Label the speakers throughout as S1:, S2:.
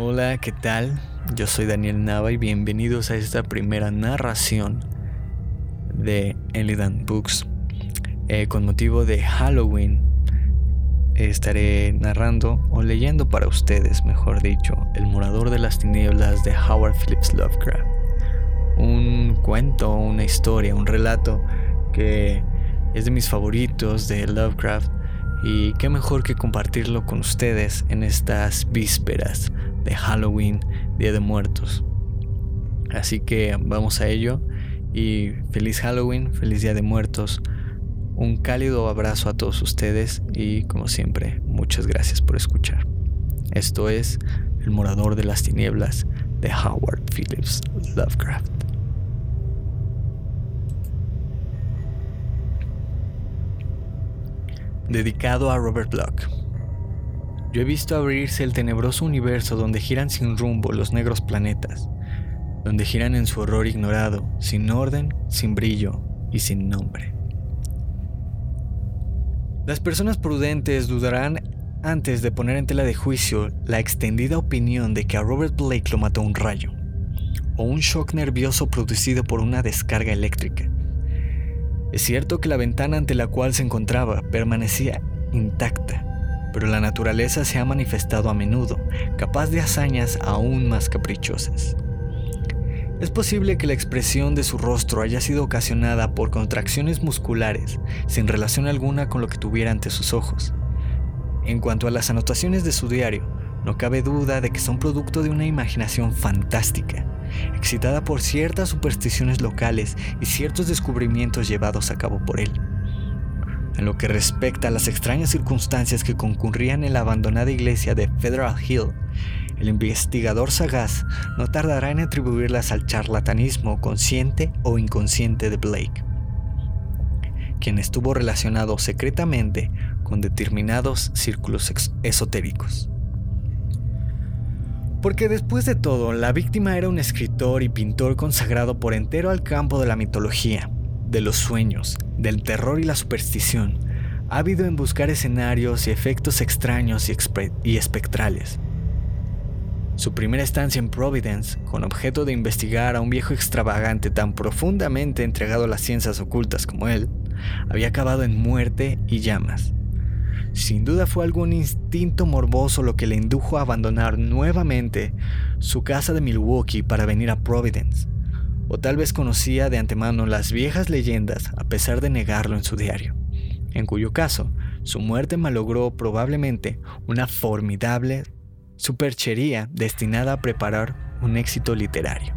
S1: Hola, ¿qué tal? Yo soy Daniel Nava y bienvenidos a esta primera narración de Elidan Books. Eh, con motivo de Halloween estaré narrando o leyendo para ustedes, mejor dicho, El Morador de las Tinieblas de Howard Phillips Lovecraft. Un cuento, una historia, un relato que es de mis favoritos de Lovecraft y qué mejor que compartirlo con ustedes en estas vísperas de Halloween, Día de Muertos. Así que vamos a ello y feliz Halloween, feliz Día de Muertos. Un cálido abrazo a todos ustedes y como siempre, muchas gracias por escuchar. Esto es El Morador de las Tinieblas de Howard Phillips Lovecraft. Dedicado a Robert Bloch. He visto abrirse el tenebroso universo donde giran sin rumbo los negros planetas, donde giran en su horror ignorado, sin orden, sin brillo y sin nombre. Las personas prudentes dudarán antes de poner en tela de juicio la extendida opinión de que a Robert Blake lo mató un rayo, o un shock nervioso producido por una descarga eléctrica, es cierto que la ventana ante la cual se encontraba permanecía intacta, pero la naturaleza se ha manifestado a menudo, capaz de hazañas aún más caprichosas. Es posible que la expresión de su rostro haya sido ocasionada por contracciones musculares sin relación alguna con lo que tuviera ante sus ojos. En cuanto a las anotaciones de su diario, no cabe duda de que son producto de una imaginación fantástica, excitada por ciertas supersticiones locales y ciertos descubrimientos llevados a cabo por él. En lo que respecta a las extrañas circunstancias que concurrían en la abandonada iglesia de Federal Hill, el investigador sagaz no tardará en atribuirlas al charlatanismo consciente o inconsciente de Blake, quien estuvo relacionado secretamente con determinados círculos esotéricos. Porque después de todo, la víctima era un escritor y pintor consagrado por entero al campo de la mitología, de los sueños, del terror y la superstición, ávido en buscar escenarios y efectos extraños y, y espectrales. Su primera estancia en Providence, con objeto de investigar a un viejo extravagante tan profundamente entregado a las ciencias ocultas como él, había acabado en muerte y llamas. Sin duda fue algún instinto morboso lo que le indujo a abandonar nuevamente su casa de Milwaukee para venir a Providence. O tal vez conocía de antemano las viejas leyendas a pesar de negarlo en su diario, en cuyo caso su muerte malogró probablemente una formidable superchería destinada a preparar un éxito literario.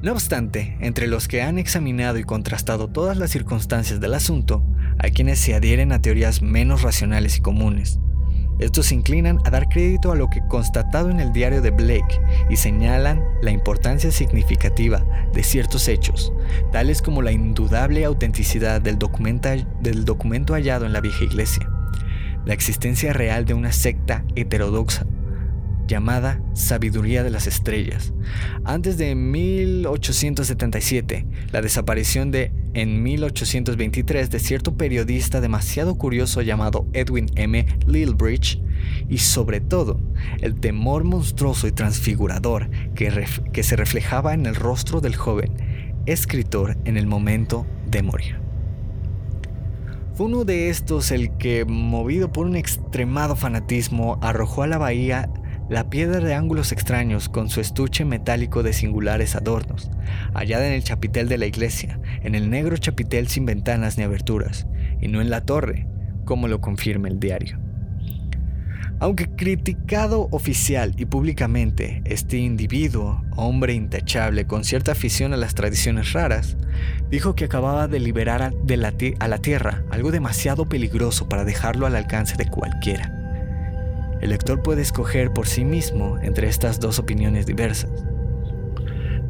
S1: No obstante, entre los que han examinado y contrastado todas las circunstancias del asunto, hay quienes se adhieren a teorías menos racionales y comunes. Estos se inclinan a dar crédito a lo que constatado en el diario de Blake y señalan la importancia significativa de ciertos hechos, tales como la indudable autenticidad del, del documento hallado en la vieja iglesia, la existencia real de una secta heterodoxa llamada Sabiduría de las Estrellas. Antes de 1877, la desaparición de en 1823 de cierto periodista demasiado curioso llamado Edwin M. Lilbridge y sobre todo el temor monstruoso y transfigurador que, que se reflejaba en el rostro del joven escritor en el momento de morir. Fue uno de estos el que, movido por un extremado fanatismo, arrojó a la bahía la piedra de ángulos extraños con su estuche metálico de singulares adornos, hallada en el chapitel de la iglesia, en el negro chapitel sin ventanas ni aberturas, y no en la torre, como lo confirma el diario. Aunque criticado oficial y públicamente, este individuo, hombre intachable con cierta afición a las tradiciones raras, dijo que acababa de liberar a, la, Tierra algo demasiado peligroso para dejarlo al alcance de cualquiera. El lector puede escoger por sí mismo entre estas dos opiniones diversas.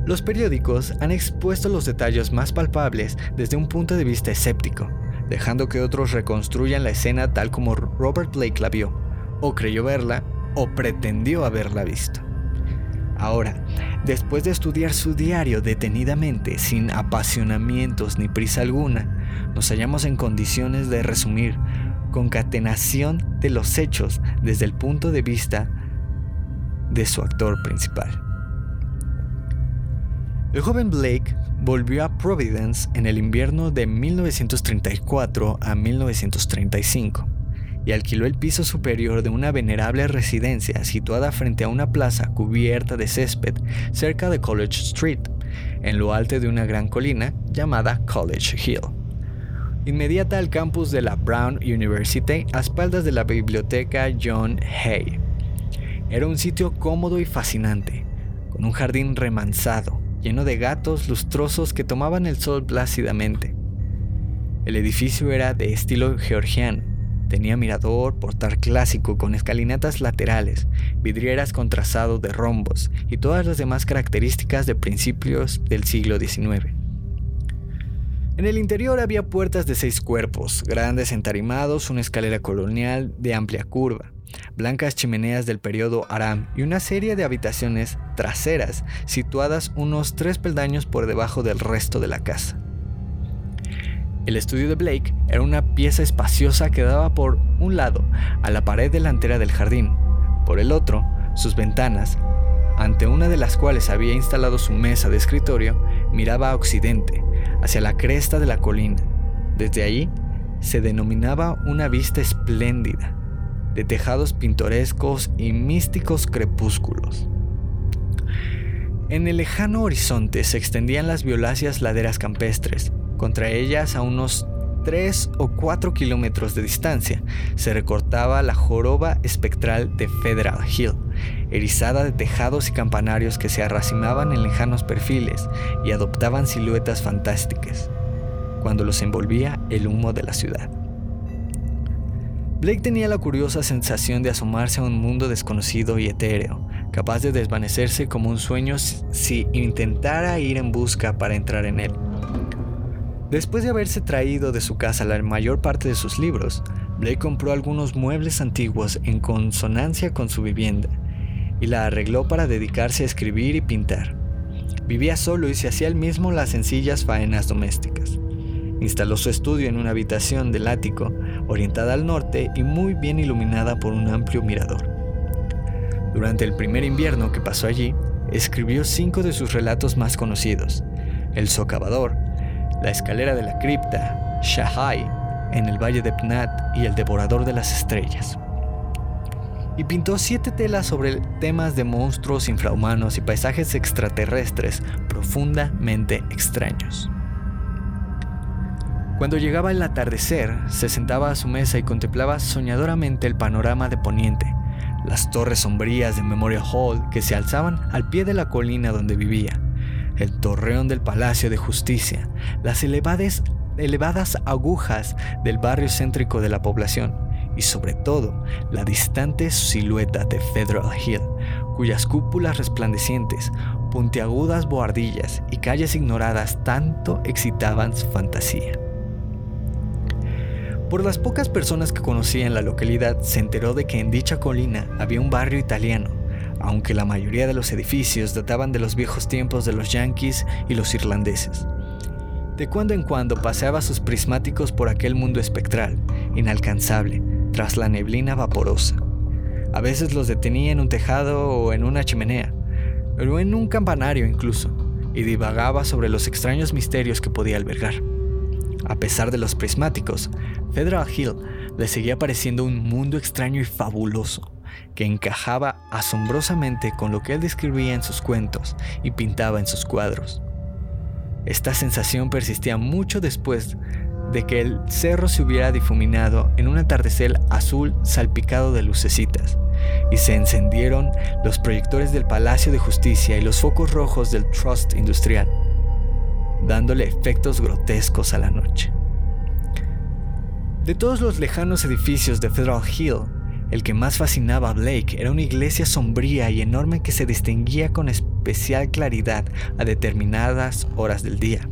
S1: Los periódicos han expuesto los detalles más palpables desde un punto de vista escéptico, dejando que otros reconstruyan la escena tal como Robert Blake la vio, o creyó verla, o pretendió haberla visto. Ahora, después de estudiar su diario detenidamente, sin apasionamientos ni prisa alguna, nos hallamos en condiciones de resumir concatenación de los hechos desde el punto de vista de su actor principal. El joven Blake volvió a Providence en el invierno de 1934 a 1935 y alquiló el piso superior de una venerable residencia situada frente a una plaza cubierta de césped cerca de College Street, en lo alto de una gran colina llamada College Hill. Inmediata al campus de la Brown University a espaldas de la biblioteca John Hay. Era un sitio cómodo y fascinante, con un jardín remansado, lleno de gatos lustrosos que tomaban el sol plácidamente. El edificio era de estilo georgiano. Tenía mirador, portal clásico con escalinatas laterales, vidrieras con trazado de rombos y todas las demás características de principios del siglo XIX. En el interior había puertas de seis cuerpos, grandes entarimados, una escalera colonial de amplia curva, blancas chimeneas del periodo Aram y una serie de habitaciones traseras situadas unos tres peldaños por debajo del resto de la casa. El estudio de Blake era una pieza espaciosa que daba por un lado a la pared delantera del jardín, por el otro, sus ventanas, ante una de las cuales había instalado su mesa de escritorio, miraba a occidente, hacia la cresta de la colina. Desde allí se denominaba una vista espléndida, de tejados pintorescos y místicos crepúsculos. En el lejano horizonte se extendían las violáceas laderas campestres. Contra ellas, a unos 3 o 4 kilómetros de distancia, se recortaba la joroba espectral de Federal Hill, erizada de tejados y campanarios que se arracimaban en lejanos perfiles y adoptaban siluetas fantásticas, cuando los envolvía el humo de la ciudad. Blake tenía la curiosa sensación de asomarse a un mundo desconocido y etéreo, capaz de desvanecerse como un sueño si intentara ir en busca para entrar en él. Después de haberse traído de su casa la mayor parte de sus libros, Blake compró algunos muebles antiguos en consonancia con su vivienda y la arregló para dedicarse a escribir y pintar. Vivía solo y se hacía él mismo las sencillas faenas domésticas. Instaló su estudio en una habitación del ático, orientada al norte y muy bien iluminada por un amplio mirador. Durante el primer invierno que pasó allí, escribió cinco de sus relatos más conocidos: El socavador, La escalera de la cripta, Shahai, en el valle de Pnat y El devorador de las estrellas. Y pintó siete telas sobre temas de monstruos infrahumanos y paisajes extraterrestres profundamente extraños. Cuando llegaba el atardecer, se sentaba a su mesa y contemplaba soñadoramente el panorama de Poniente, las torres sombrías de Memorial Hall que se alzaban al pie de la colina donde vivía, el torreón del Palacio de Justicia, las elevadas, agujas del barrio céntrico de la población y sobre todo la distante silueta de Federal Hill, cuyas cúpulas resplandecientes, puntiagudas boardillas y calles ignoradas tanto excitaban su fantasía. Por las pocas personas que conocía en la localidad, se enteró de que en dicha colina había un barrio italiano, aunque la mayoría de los edificios databan de los viejos tiempos de los yanquis y los irlandeses. De cuando en cuando paseaba sus prismáticos por aquel mundo espectral, inalcanzable, tras la neblina vaporosa. A veces los detenía en un tejado o en una chimenea, o en un campanario incluso, y divagaba sobre los extraños misterios que podía albergar. A pesar de los prismáticos, Federal Hill le seguía pareciendo un mundo extraño y fabuloso, que encajaba asombrosamente con lo que él describía en sus cuentos y pintaba en sus cuadros. Esta sensación persistía mucho después de que el cerro se hubiera difuminado en un atardecer azul salpicado de lucecitas, y se encendieron los proyectores del Palacio de Justicia y los focos rojos del Trust Industrial, dándole efectos grotescos a la noche. De todos los lejanos edificios de Federal Hill, el que más fascinaba a Blake era una iglesia sombría y enorme que se distinguía con especial claridad a determinadas horas del día.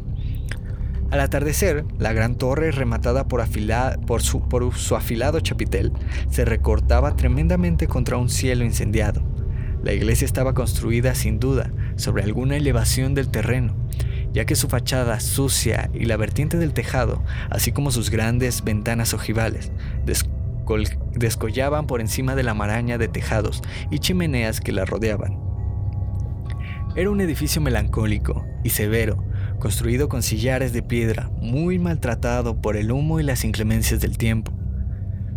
S1: Al atardecer, la gran torre, rematada por, su, por su afilado chapitel, se recortaba tremendamente contra un cielo incendiado. La iglesia estaba construida sin duda sobre alguna elevación del terreno, ya que su fachada sucia y la vertiente del tejado, así como sus grandes ventanas ojivales, descollaban por encima de la maraña de tejados y chimeneas que la rodeaban. Era un edificio melancólico y severo, construido con sillares de piedra, muy maltratado por el humo y las inclemencias del tiempo.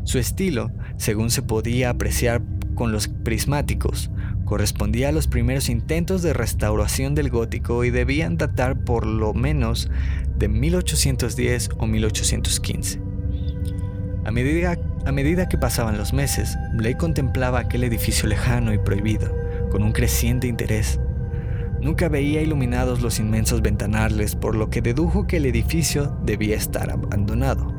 S1: Su estilo, según se podía apreciar con los prismáticos, correspondía a los primeros intentos de restauración del gótico y debían datar por lo menos de 1810 o 1815. A medida, a medida que pasaban los meses, Blake contemplaba aquel edificio lejano y prohibido, con un creciente interés. Nunca veía iluminados los inmensos ventanales, por lo que dedujo que el edificio debía estar abandonado.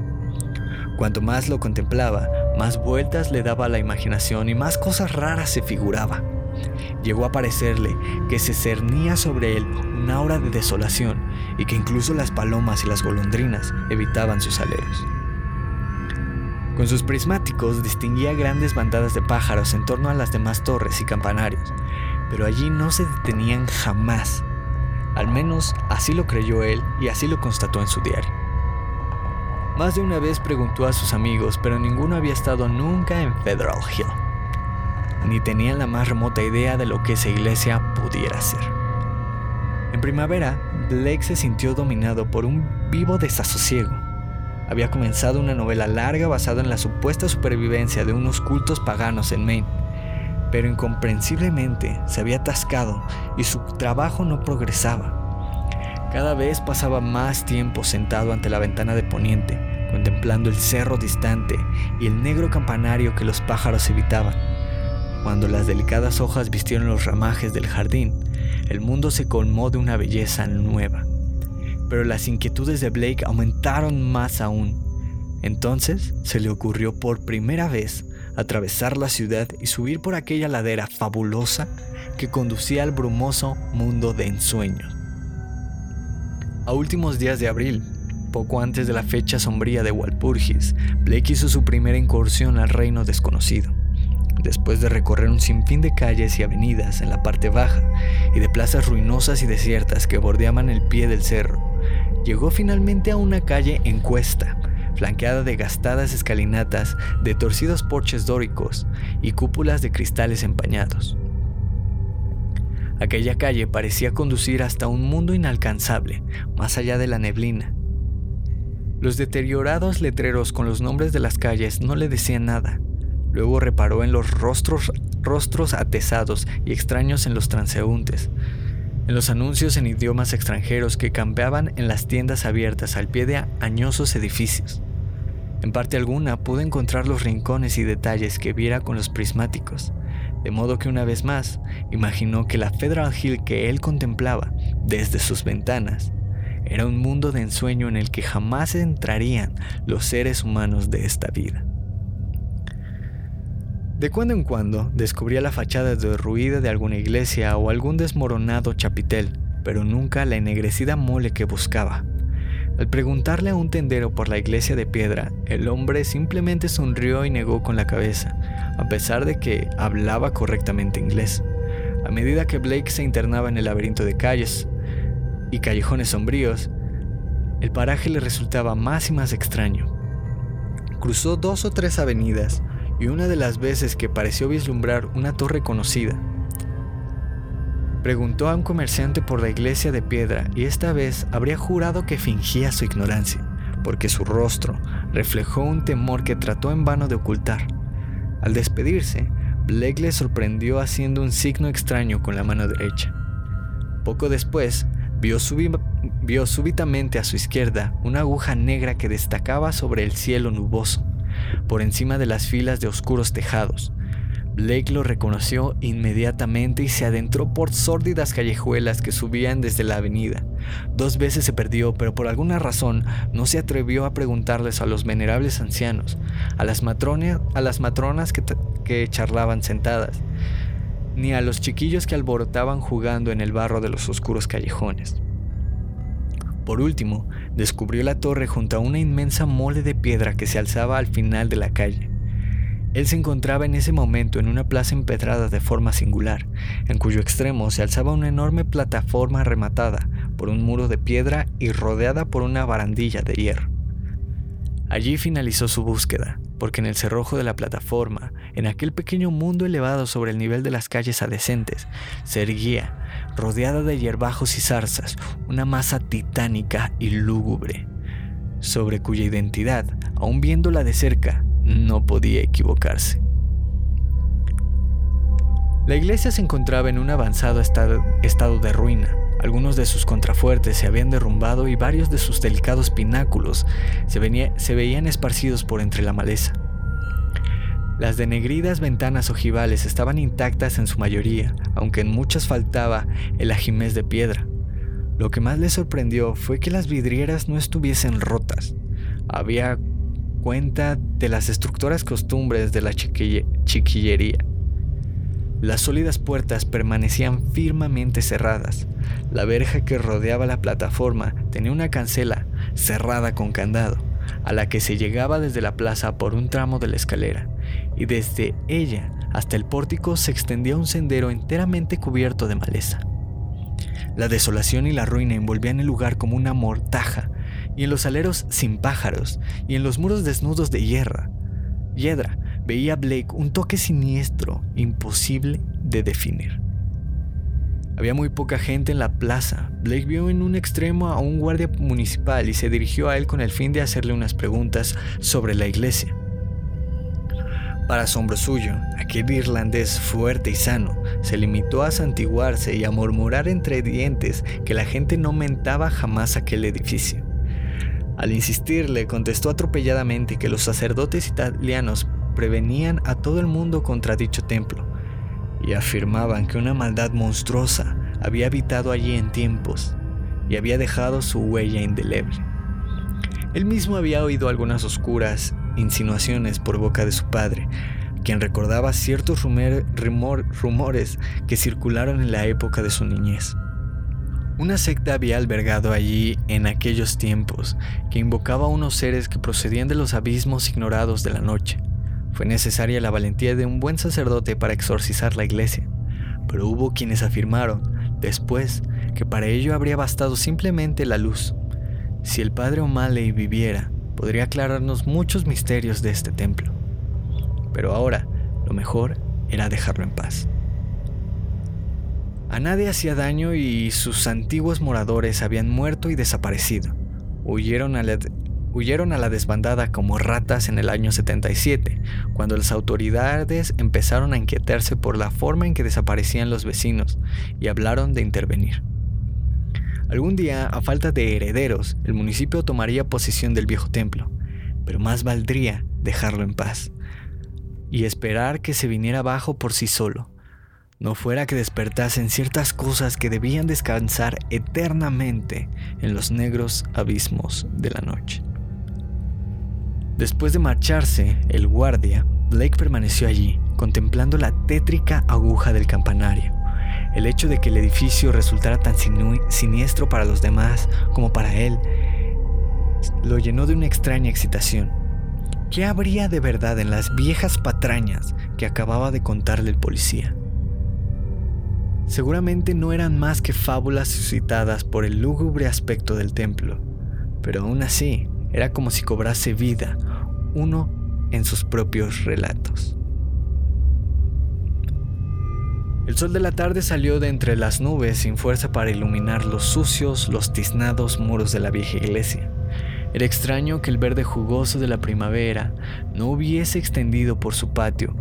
S1: Cuanto más lo contemplaba, más vueltas le daba la imaginación y más cosas raras se figuraba. Llegó a parecerle que se cernía sobre él una aura de desolación y que incluso las palomas y las golondrinas evitaban sus aleros. Con sus prismáticos distinguía grandes bandadas de pájaros en torno a las demás torres y campanarios, pero allí no se detenían jamás. Al menos así lo creyó él y así lo constató en su diario. Más de una vez preguntó a sus amigos, pero ninguno había estado nunca en Federal Hill, ni tenían la más remota idea de lo que esa iglesia pudiera ser. En primavera, Blake se sintió dominado por un vivo desasosiego. Había comenzado una novela larga basada en la supuesta supervivencia de unos cultos paganos en Maine pero incomprensiblemente se había atascado y su trabajo no progresaba. Cada vez pasaba más tiempo sentado ante la ventana de poniente, contemplando el cerro distante y el negro campanario que los pájaros evitaban. Cuando las delicadas hojas vistieron los ramajes del jardín, el mundo se colmó de una belleza nueva. Pero las inquietudes de Blake aumentaron más aún. Entonces se le ocurrió por primera vez atravesar la ciudad y subir por aquella ladera fabulosa que conducía al brumoso mundo de ensueño. A últimos días de abril, poco antes de la fecha sombría de Walpurgis, Blake hizo su primera incursión al reino desconocido. Después de recorrer un sinfín de calles y avenidas en la parte baja y de plazas ruinosas y desiertas que bordeaban el pie del cerro, llegó finalmente a una calle en cuesta, flanqueada de gastadas escalinatas, de torcidos porches dóricos y cúpulas de cristales empañados. Aquella calle parecía conducir hasta un mundo inalcanzable, más allá de la neblina. Los deteriorados letreros con los nombres de las calles no le decían nada. Luego reparó en los rostros, rostros atesados y extraños en los transeúntes, en los anuncios en idiomas extranjeros que campeaban en las tiendas abiertas al pie de añosos edificios. En parte alguna pude encontrar los rincones y detalles que viera con los prismáticos, de modo que una vez más imaginó que la Federal Hill que él contemplaba desde sus ventanas era un mundo de ensueño en el que jamás entrarían los seres humanos de esta vida. De cuando en cuando descubría la fachada derruida de alguna iglesia o algún desmoronado chapitel, pero nunca la ennegrecida mole que buscaba. Al preguntarle a un tendero por la iglesia de piedra, el hombre simplemente sonrió y negó con la cabeza, a pesar de que hablaba correctamente inglés. A medida que Blake se internaba en el laberinto de calles y callejones sombríos, el paraje le resultaba más y más extraño. Cruzó dos o tres avenidas y una de las veces que pareció vislumbrar una torre conocida, Preguntó a un comerciante por la iglesia de piedra y esta vez habría jurado que fingía su ignorancia, porque su rostro reflejó un temor que trató en vano de ocultar. Al despedirse, Blake le sorprendió haciendo un signo extraño con la mano derecha. Poco después, vio, vio súbitamente a su izquierda una aguja negra que destacaba sobre el cielo nuboso, por encima de las filas de oscuros tejados, Blake lo reconoció inmediatamente y se adentró por sórdidas callejuelas que subían desde la avenida. Dos veces se perdió, pero por alguna razón no se atrevió a preguntarles a los venerables ancianos, a las, a las matronas que charlaban sentadas, ni a los chiquillos que alborotaban jugando en el barro de los oscuros callejones. Por último, descubrió la torre junto a una inmensa mole de piedra que se alzaba al final de la calle. Él se encontraba en ese momento en una plaza empedrada de forma singular, en cuyo extremo se alzaba una enorme plataforma rematada por un muro de piedra y rodeada por una barandilla de hierro. Allí finalizó su búsqueda, porque en el cerrojo de la plataforma, en aquel pequeño mundo elevado sobre el nivel de las calles adecentes, se erguía, rodeada de hierbajos y zarzas, una masa titánica y lúgubre, sobre cuya identidad, aun viéndola de cerca, no podía equivocarse. La iglesia se encontraba en un avanzado estado de ruina. Algunos de sus contrafuertes se habían derrumbado y varios de sus delicados pináculos se, veían esparcidos por entre la maleza. Las denegridas ventanas ojivales estaban intactas en su mayoría, aunque en muchas faltaba el ajimez de piedra. Lo que más le sorprendió fue que las vidrieras no estuviesen rotas. Había cuenta de las estructuras costumbres de la chiquillería. Las sólidas puertas permanecían firmemente cerradas. La verja que rodeaba la plataforma tenía una cancela cerrada con candado, a la que se llegaba desde la plaza por un tramo de la escalera, y desde ella hasta el pórtico se extendía un sendero enteramente cubierto de maleza. La desolación y la ruina envolvían el lugar como una mortaja, y en los aleros sin pájaros, y en los muros desnudos de hierra, hiedra, veía Blake un toque siniestro, imposible de definir. Había muy poca gente en la plaza. Blake vio en un extremo a un guardia municipal y se dirigió a él con el fin de hacerle unas preguntas sobre la iglesia. Para asombro suyo, aquel irlandés fuerte y sano se limitó a santiguarse y a murmurar entre dientes que la gente no mentaba jamás aquel edificio. Al insistirle, contestó atropelladamente que los sacerdotes italianos prevenían a todo el mundo contra dicho templo y afirmaban que una maldad monstruosa había habitado allí en tiempos y había dejado su huella indeleble. Él mismo había oído algunas oscuras insinuaciones por boca de su padre, quien recordaba ciertos rumores que circularon en la época de su niñez. Una secta había albergado allí en aquellos tiempos, que invocaba a unos seres que procedían de los abismos ignorados de la noche. Fue necesaria la valentía de un buen sacerdote para exorcizar la iglesia, pero hubo quienes afirmaron, después, que para ello habría bastado simplemente la luz. Si el padre O'Malley viviera, podría aclararnos muchos misterios de este templo. Pero ahora, lo mejor era dejarlo en paz. A nadie hacía daño y sus antiguos moradores habían muerto y desaparecido. Huyeron a la, huyeron a la desbandada como ratas en el año 77, cuando las autoridades empezaron a inquietarse por la forma en que desaparecían los vecinos y hablaron de intervenir. Algún día, a falta de herederos, el municipio tomaría posesión del viejo templo, pero más valdría dejarlo en paz y esperar que se viniera abajo por sí solo, no fuera que despertasen ciertas cosas que debían descansar eternamente en los negros abismos de la noche. Después de marcharse, el guardia, Blake permaneció allí, contemplando la tétrica aguja del campanario. El hecho de que el edificio resultara tan siniestro para los demás como para él lo llenó de una extraña excitación. ¿Qué habría de verdad en las viejas patrañas que acababa de contarle el policía? Seguramente no eran más que fábulas suscitadas por el lúgubre aspecto del templo, pero aún así era como si cobrase vida uno en sus propios relatos. El sol de la tarde salió de entre las nubes sin fuerza para iluminar los sucios, los tiznados muros de la vieja iglesia. Era extraño que el verde jugoso de la primavera no hubiese extendido por su patio,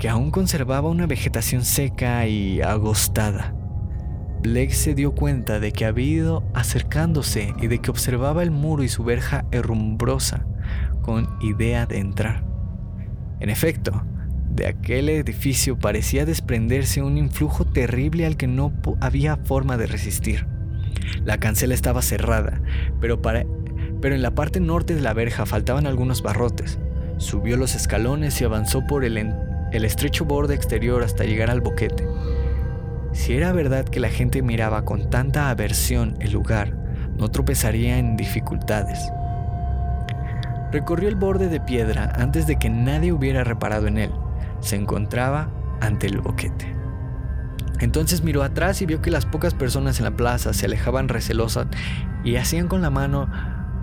S1: que aún conservaba una vegetación seca y agostada. Blake se dio cuenta de que había ido acercándose y de que observaba el muro y su verja herrumbrosa con idea de entrar. En efecto, de aquel edificio parecía desprenderse un influjo terrible al que no había forma de resistir. La cancela estaba cerrada, pero, pero en la parte norte de la verja faltaban algunos barrotes. Subió los escalones y avanzó por el estrecho borde exterior hasta llegar al boquete. Si era verdad que la gente miraba con tanta aversión el lugar, no tropezaría en dificultades. Recorrió el borde de piedra antes de que nadie hubiera reparado en él. Se encontraba ante el boquete. Entonces miró atrás y vio que las pocas personas en la plaza se alejaban recelosas y hacían con la mano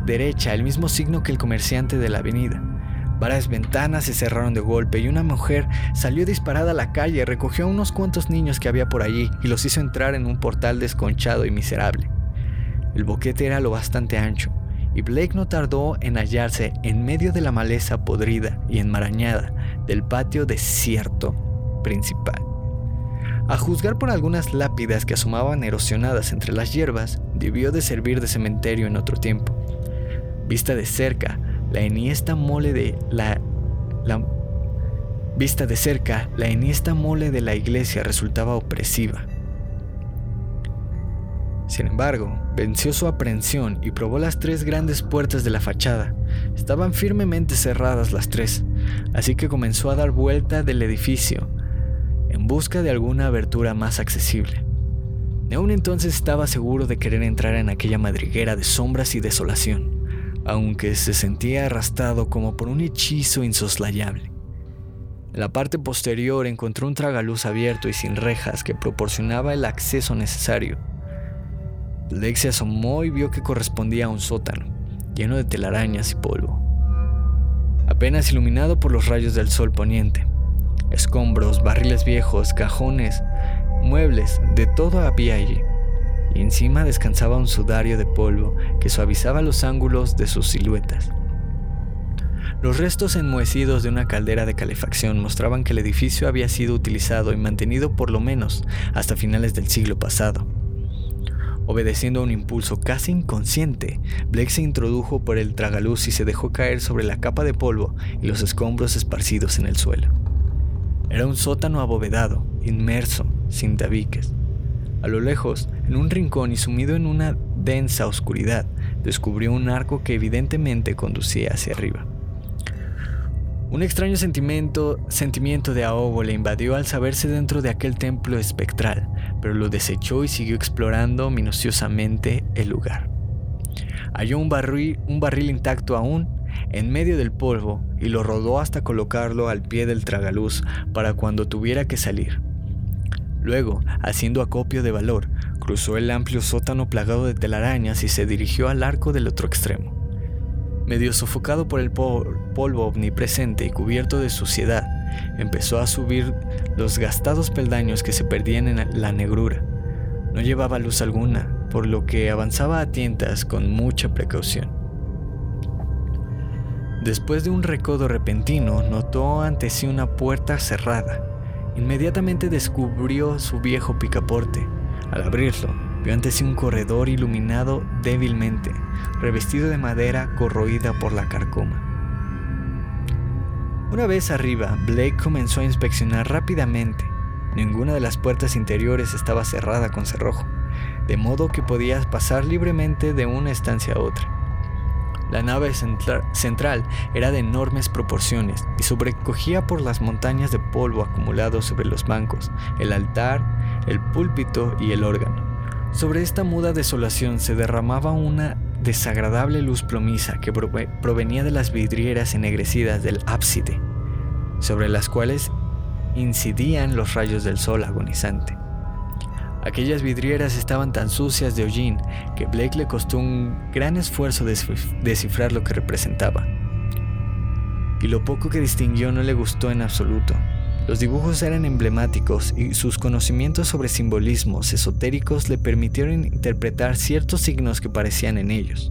S1: derecha el mismo signo que el comerciante de la avenida. Varias ventanas se cerraron de golpe y una mujer salió disparada a la calle, recogió a unos cuantos niños que había por allí y los hizo entrar en un portal desconchado y miserable. El boquete era lo bastante ancho, y Blake no tardó en hallarse en medio de la maleza podrida y enmarañada del patio desierto principal. A juzgar por algunas lápidas que asomaban erosionadas entre las hierbas, debió de servir de cementerio en otro tiempo. Vista de cerca, la enhiesta mole de la, vista de cerca, la enhiesta mole de la iglesia resultaba opresiva. Sin embargo, venció su aprensión y probó las tres grandes puertas de la fachada. Estaban firmemente cerradas las tres, así que comenzó a dar vuelta del edificio en busca de alguna abertura más accesible. Aún entonces estaba seguro de querer entrar en aquella madriguera de sombras y desolación aunque se sentía arrastrado como por un hechizo insoslayable. En la parte posterior encontró un tragaluz abierto y sin rejas que proporcionaba el acceso necesario. Blake se asomó y vio que correspondía a un sótano, lleno de telarañas y polvo. Apenas iluminado por los rayos del sol poniente. Escombros, barriles viejos, cajones, muebles, de todo había allí y encima descansaba un sudario de polvo que suavizaba los ángulos de sus siluetas. Los restos enmohecidos de una caldera de calefacción mostraban que el edificio había sido utilizado y mantenido por lo menos hasta finales del siglo pasado. Obedeciendo a un impulso casi inconsciente, Blake se introdujo por el tragaluz y se dejó caer sobre la capa de polvo y los escombros esparcidos en el suelo. Era un sótano abovedado, inmerso, sin tabiques. A lo lejos, en un rincón y sumido en una densa oscuridad, descubrió un arco que evidentemente conducía hacia arriba. Un extraño sentimiento, sentimiento de ahogo le invadió al saberse dentro de aquel templo espectral, pero lo desechó y siguió explorando minuciosamente el lugar. Halló un barril, un barril intacto aún en medio del polvo y lo rodó hasta colocarlo al pie del tragaluz para cuando tuviera que salir. Luego, haciendo acopio de valor, cruzó el amplio sótano plagado de telarañas y se dirigió al arco del otro extremo. Medio sofocado por el polvo omnipresente y cubierto de suciedad, empezó a subir los gastados peldaños que se perdían en la negrura. No llevaba luz alguna, por lo que avanzaba a tientas con mucha precaución. Después de un recodo repentino, notó ante sí una puerta cerrada Inmediatamente descubrió su viejo picaporte. Al abrirlo, vio ante sí un corredor iluminado débilmente, revestido de madera corroída por la carcoma. Una vez arriba, Blake comenzó a inspeccionar rápidamente. Ninguna de las puertas interiores estaba cerrada con cerrojo, de modo que podías pasar libremente de una estancia a otra. La nave central era de enormes proporciones y sobrecogía por las montañas de polvo acumulados sobre los bancos, el altar, el púlpito y el órgano. Sobre esta muda desolación se derramaba una desagradable luz plomiza que provenía de las vidrieras ennegrecidas del ábside, sobre las cuales incidían los rayos del sol agonizante. Aquellas vidrieras estaban tan sucias de hollín que Blake le costó un gran esfuerzo descifrar lo que representaba. Y lo poco que distinguió no le gustó en absoluto. Los dibujos eran emblemáticos y sus conocimientos sobre simbolismos esotéricos le permitieron interpretar ciertos signos que parecían en ellos.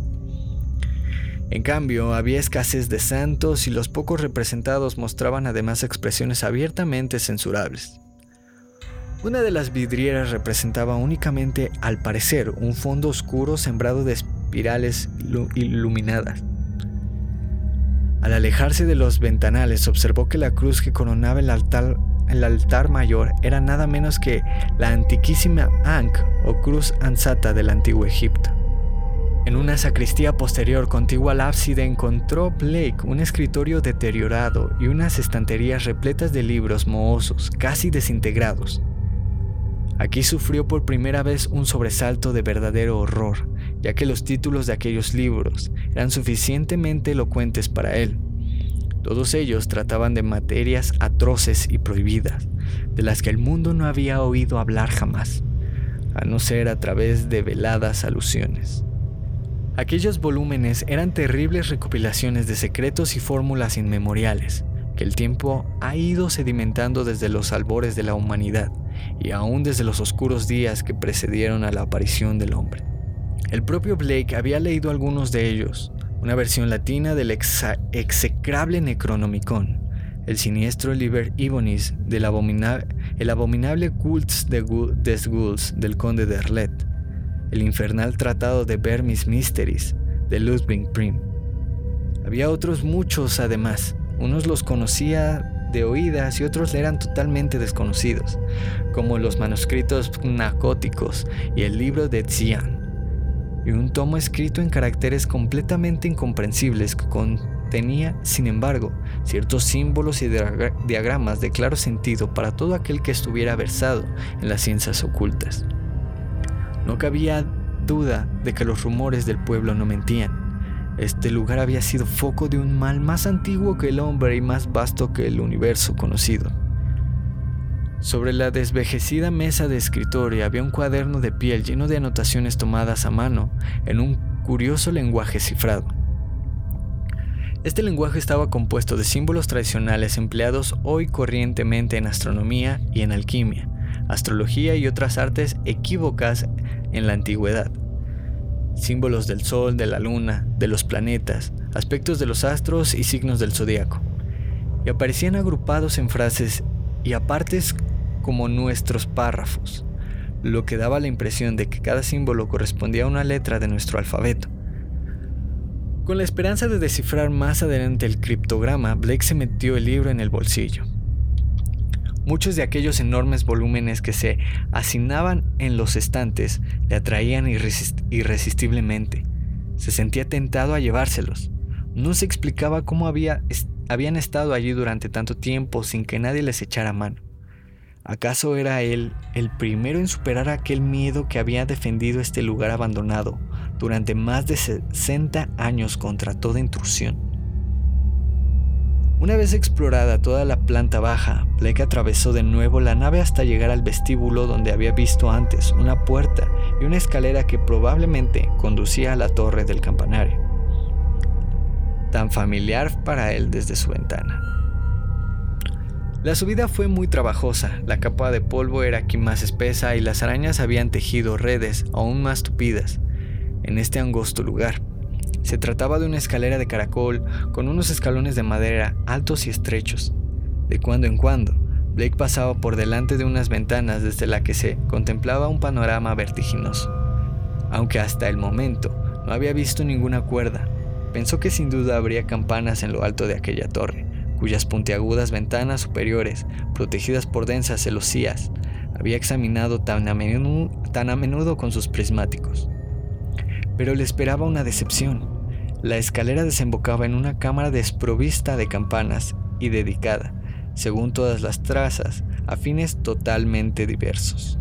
S1: En cambio, había escasez de santos y los pocos representados mostraban además expresiones abiertamente censurables. Una de las vidrieras representaba únicamente, al parecer, un fondo oscuro sembrado de espirales iluminadas. Al alejarse de los ventanales, observó que la cruz que coronaba el altar, el altar mayor era nada menos que la antiquísima Ankh o cruz ansata del antiguo Egipto. En una sacristía posterior contigua al ábside encontró Blake un escritorio deteriorado y unas estanterías repletas de libros mohosos, casi desintegrados. Aquí sufrió por primera vez un sobresalto de verdadero horror, ya que los títulos de aquellos libros eran suficientemente elocuentes para él. Todos ellos trataban de materias atroces y prohibidas, de las que el mundo no había oído hablar jamás, a no ser a través de veladas alusiones. Aquellos volúmenes eran terribles recopilaciones de secretos y fórmulas inmemoriales que el tiempo ha ido sedimentando desde los albores de la humanidad y aún desde los oscuros días que precedieron a la aparición del hombre. El propio Blake había leído algunos de ellos, una versión latina del execrable Necronomicon, el siniestro Liber Ibonis del el abominable Cults de des Ghouls del conde de Erlet, el infernal tratado de Vermis Mysteries de Ludwig Prim. Había otros muchos además, unos los conocía de oídas y otros eran totalmente desconocidos, como los manuscritos narcóticos y el libro de Xian, y un tomo escrito en caracteres completamente incomprensibles que contenía, sin embargo, ciertos símbolos y diagramas de claro sentido para todo aquel que estuviera versado en las ciencias ocultas. No cabía duda de que los rumores del pueblo no mentían este lugar había sido foco de un mal más antiguo que el hombre y más vasto que el universo conocido. Sobre la desvejecida mesa de escritorio había un cuaderno de piel lleno de anotaciones tomadas a mano en un curioso lenguaje cifrado. Este lenguaje estaba compuesto de símbolos tradicionales empleados hoy corrientemente en astronomía y en alquimia, astrología y otras artes equívocas en la antigüedad símbolos del Sol, de la Luna, de los planetas, aspectos de los astros y signos del zodiaco. Y aparecían agrupados en frases y apartes como nuestros párrafos, lo que daba la impresión de que cada símbolo correspondía a una letra de nuestro alfabeto. Con la esperanza de descifrar más adelante el criptograma, Blake se metió el libro en el bolsillo. Muchos de aquellos enormes volúmenes que se hacinaban en los estantes le atraían irresistiblemente. Se sentía tentado a llevárselos. No se explicaba cómo había habían estado allí durante tanto tiempo sin que nadie les echara mano. ¿Acaso era él el primero en superar aquel miedo que había defendido este lugar abandonado durante más de 60 años contra toda intrusión? Una vez explorada toda la planta baja, Blake atravesó de nuevo la nave hasta llegar al vestíbulo donde había visto antes una puerta y una escalera que probablemente conducía a la torre del campanario. Tan familiar para él desde su ventana. La subida fue muy trabajosa, la capa de polvo era aquí más espesa y las arañas habían tejido redes aún más tupidas en este angosto lugar. Se trataba de una escalera de caracol con unos escalones de madera altos y estrechos. De cuando en cuando, Blake pasaba por delante de unas ventanas desde la que se contemplaba un panorama vertiginoso. Aunque hasta el momento no había visto ninguna cuerda, pensó que sin duda habría campanas en lo alto de aquella torre, cuyas puntiagudas ventanas superiores, protegidas por densas celosías, había examinado tan a, menudo, tan a menudo con sus prismáticos. Pero le esperaba una decepción. La escalera desembocaba en una cámara desprovista de campanas y dedicada, según todas las trazas, a fines totalmente diversos.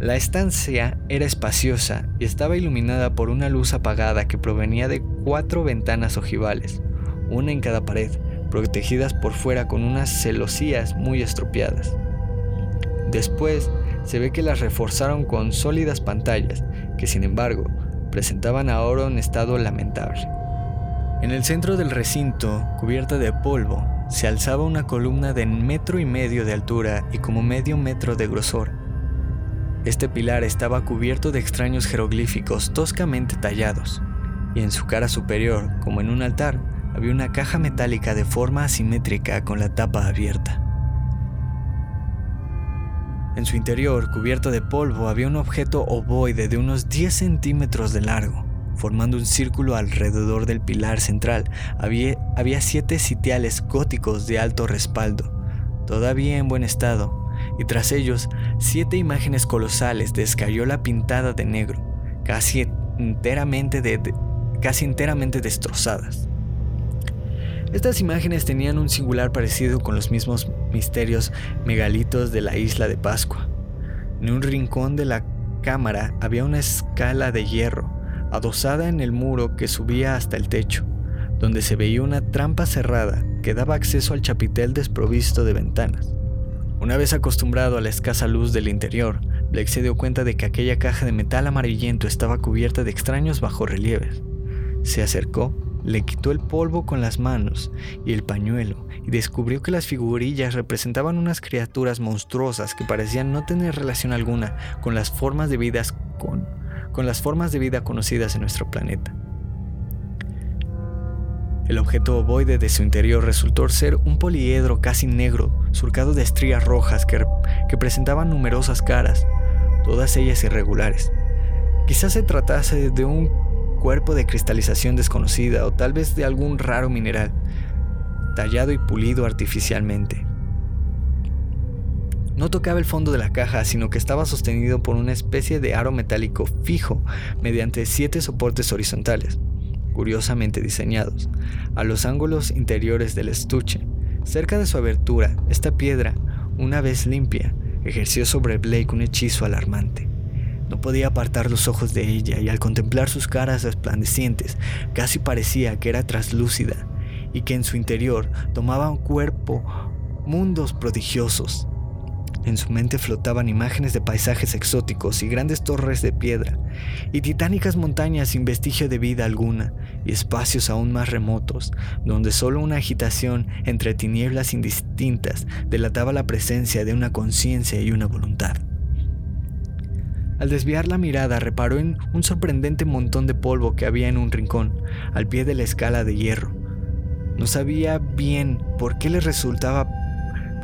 S1: La estancia era espaciosa y estaba iluminada por una luz apagada que provenía de cuatro ventanas ojivales, una en cada pared, protegidas por fuera con unas celosías muy estropeadas. Después se ve que las reforzaron con sólidas pantallas, que sin embargo presentaban ahora un estado lamentable. En el centro del recinto, cubierta de polvo, se alzaba una columna de metro y medio de altura y como medio metro de grosor. Este pilar estaba cubierto de extraños jeroglíficos toscamente tallados, y en su cara superior, como en un altar, había una caja metálica de forma asimétrica con la tapa abierta. En su interior, cubierto de polvo, había un objeto ovoide de unos 10 centímetros de largo. Formando un círculo alrededor del pilar central, había, había siete sitiales góticos de alto respaldo, todavía en buen estado, y tras ellos siete imágenes colosales de escayola pintada de negro, casi enteramente, casi enteramente destrozadas. Estas imágenes tenían un singular parecido con los mismos misterios megalitos de la isla de Pascua. En un rincón de la cámara había una escala de hierro, adosada en el muro que subía hasta el techo, donde se veía una trampa cerrada que daba acceso al chapitel desprovisto de ventanas. Una vez acostumbrado a la escasa luz del interior, Blake se dio cuenta de que aquella caja de metal amarillento estaba cubierta de extraños bajorrelieves. Se acercó, le quitó el polvo con las manos y el pañuelo y descubrió que las figurillas representaban unas criaturas monstruosas que parecían no tener relación alguna con las formas de vida con, con las formas de vida conocidas en nuestro planeta. El objeto ovoide de su interior resultó ser un poliedro casi negro, surcado de estrías rojas que, que presentaban numerosas caras, todas ellas irregulares. Quizás se tratase de un cuerpo de cristalización desconocida o tal vez de algún raro mineral, tallado y pulido artificialmente. No tocaba el fondo de la caja, sino que estaba sostenido por una especie de aro metálico fijo mediante siete soportes horizontales curiosamente diseñados, a los ángulos interiores del estuche. Cerca de su abertura, esta piedra, una vez limpia, ejerció sobre Blake un hechizo alarmante. No podía apartar los ojos de ella y al contemplar sus caras resplandecientes, casi parecía que era traslúcida y que en su interior tomaba un cuerpo mundos prodigiosos. En su mente flotaban imágenes de paisajes exóticos y grandes torres de piedra, y titánicas montañas sin vestigio de vida alguna, y espacios aún más remotos, donde solo una agitación entre tinieblas indistintas delataba la presencia de una conciencia y una voluntad. Al desviar la mirada reparó en un sorprendente montón de polvo que había en un rincón, al pie de la escala de hierro. No sabía bien por qué le resultaba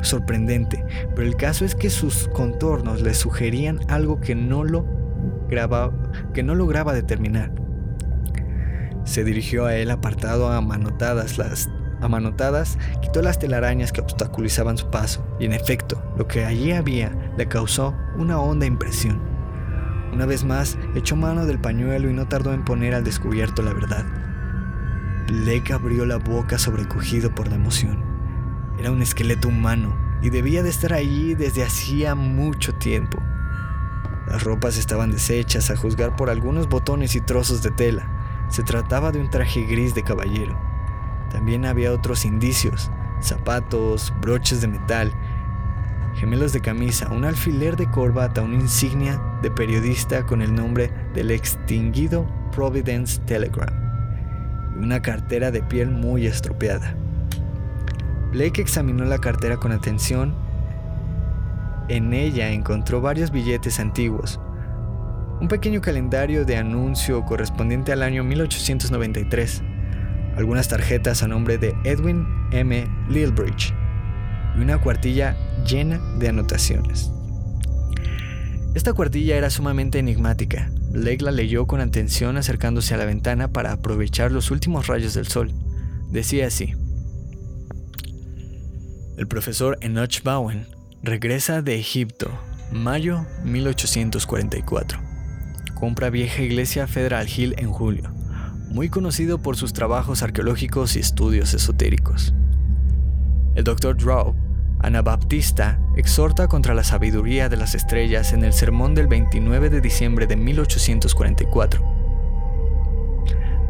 S1: sorprendente, pero el caso es que sus contornos le sugerían algo que no lo grababa, que no lograba determinar. Se dirigió a él apartado a manotadas las amanotadas, quitó las telarañas que obstaculizaban su paso, y en efecto, lo que allí había le causó una honda impresión. Una vez más, echó mano del pañuelo y no tardó en poner al descubierto la verdad. Blake abrió la boca sobrecogido por la emoción. Era un esqueleto humano y debía de estar allí desde hacía mucho tiempo. Las ropas estaban deshechas a juzgar por algunos botones y trozos de tela. Se trataba de un traje gris de caballero. También había otros indicios, zapatos, broches de metal, gemelos de camisa, un alfiler de corbata, una insignia de periodista con el nombre del extinguido Providence Telegram y una cartera de piel muy estropeada. Blake examinó la cartera con atención. En ella encontró varios billetes antiguos, un pequeño calendario de anuncio correspondiente al año 1893, algunas tarjetas a nombre de Edwin M. Lilbridge y una cuartilla llena de anotaciones. Esta cuartilla era sumamente enigmática. Blake la leyó con atención acercándose a la ventana para aprovechar los últimos rayos del sol. Decía así: el profesor Enoch Bowen regresa de Egipto, mayo 1844. Compra vieja iglesia Federal Hill en julio, muy conocido por sus trabajos arqueológicos y estudios esotéricos. El Dr. Draw, anabaptista, exhorta contra la sabiduría de las estrellas en el sermón del 29 de diciembre de 1844.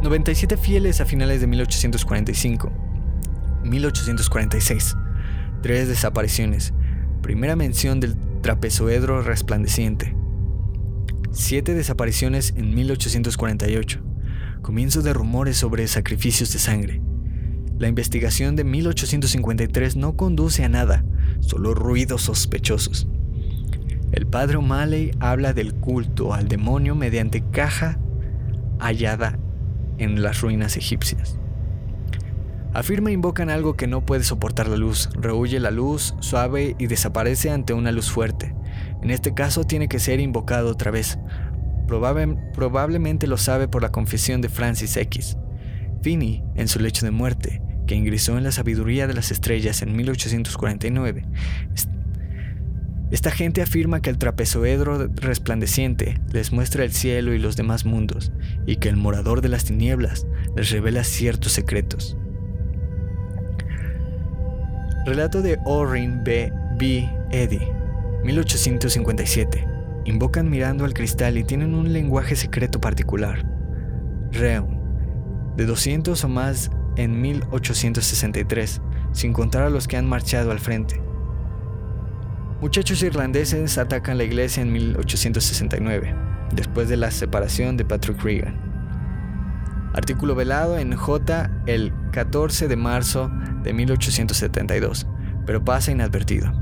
S1: 97 fieles a finales de 1845. 1846 Tres desapariciones. Primera mención del trapezoedro resplandeciente. Siete desapariciones en 1848. Comienzo de rumores sobre sacrificios de sangre. La investigación de 1853 no conduce a nada, solo ruidos sospechosos. El padre O'Malley habla del culto al demonio mediante caja hallada en las ruinas egipcias. Afirma invocan algo que no puede soportar la luz, rehuye la luz suave y desaparece ante una luz fuerte. En este caso tiene que ser invocado otra vez. probablemente lo sabe por la confesión de Francis X. Finney, en su lecho de muerte, que ingresó en la sabiduría de las estrellas en 1849. Esta gente afirma que el trapezoedro resplandeciente les muestra el cielo y los demás mundos, y que el morador de las tinieblas les revela ciertos secretos. Relato de Orrin B. B. Eddy, 1857. Invocan mirando al cristal y tienen un lenguaje secreto particular. Reun, de 200 o más en 1863, sin contar a los que han marchado al frente. Muchachos irlandeses atacan la iglesia en 1869, después de la separación de Patrick Reagan. Artículo velado en J el 14 de marzo de 1872, pero pasa inadvertido.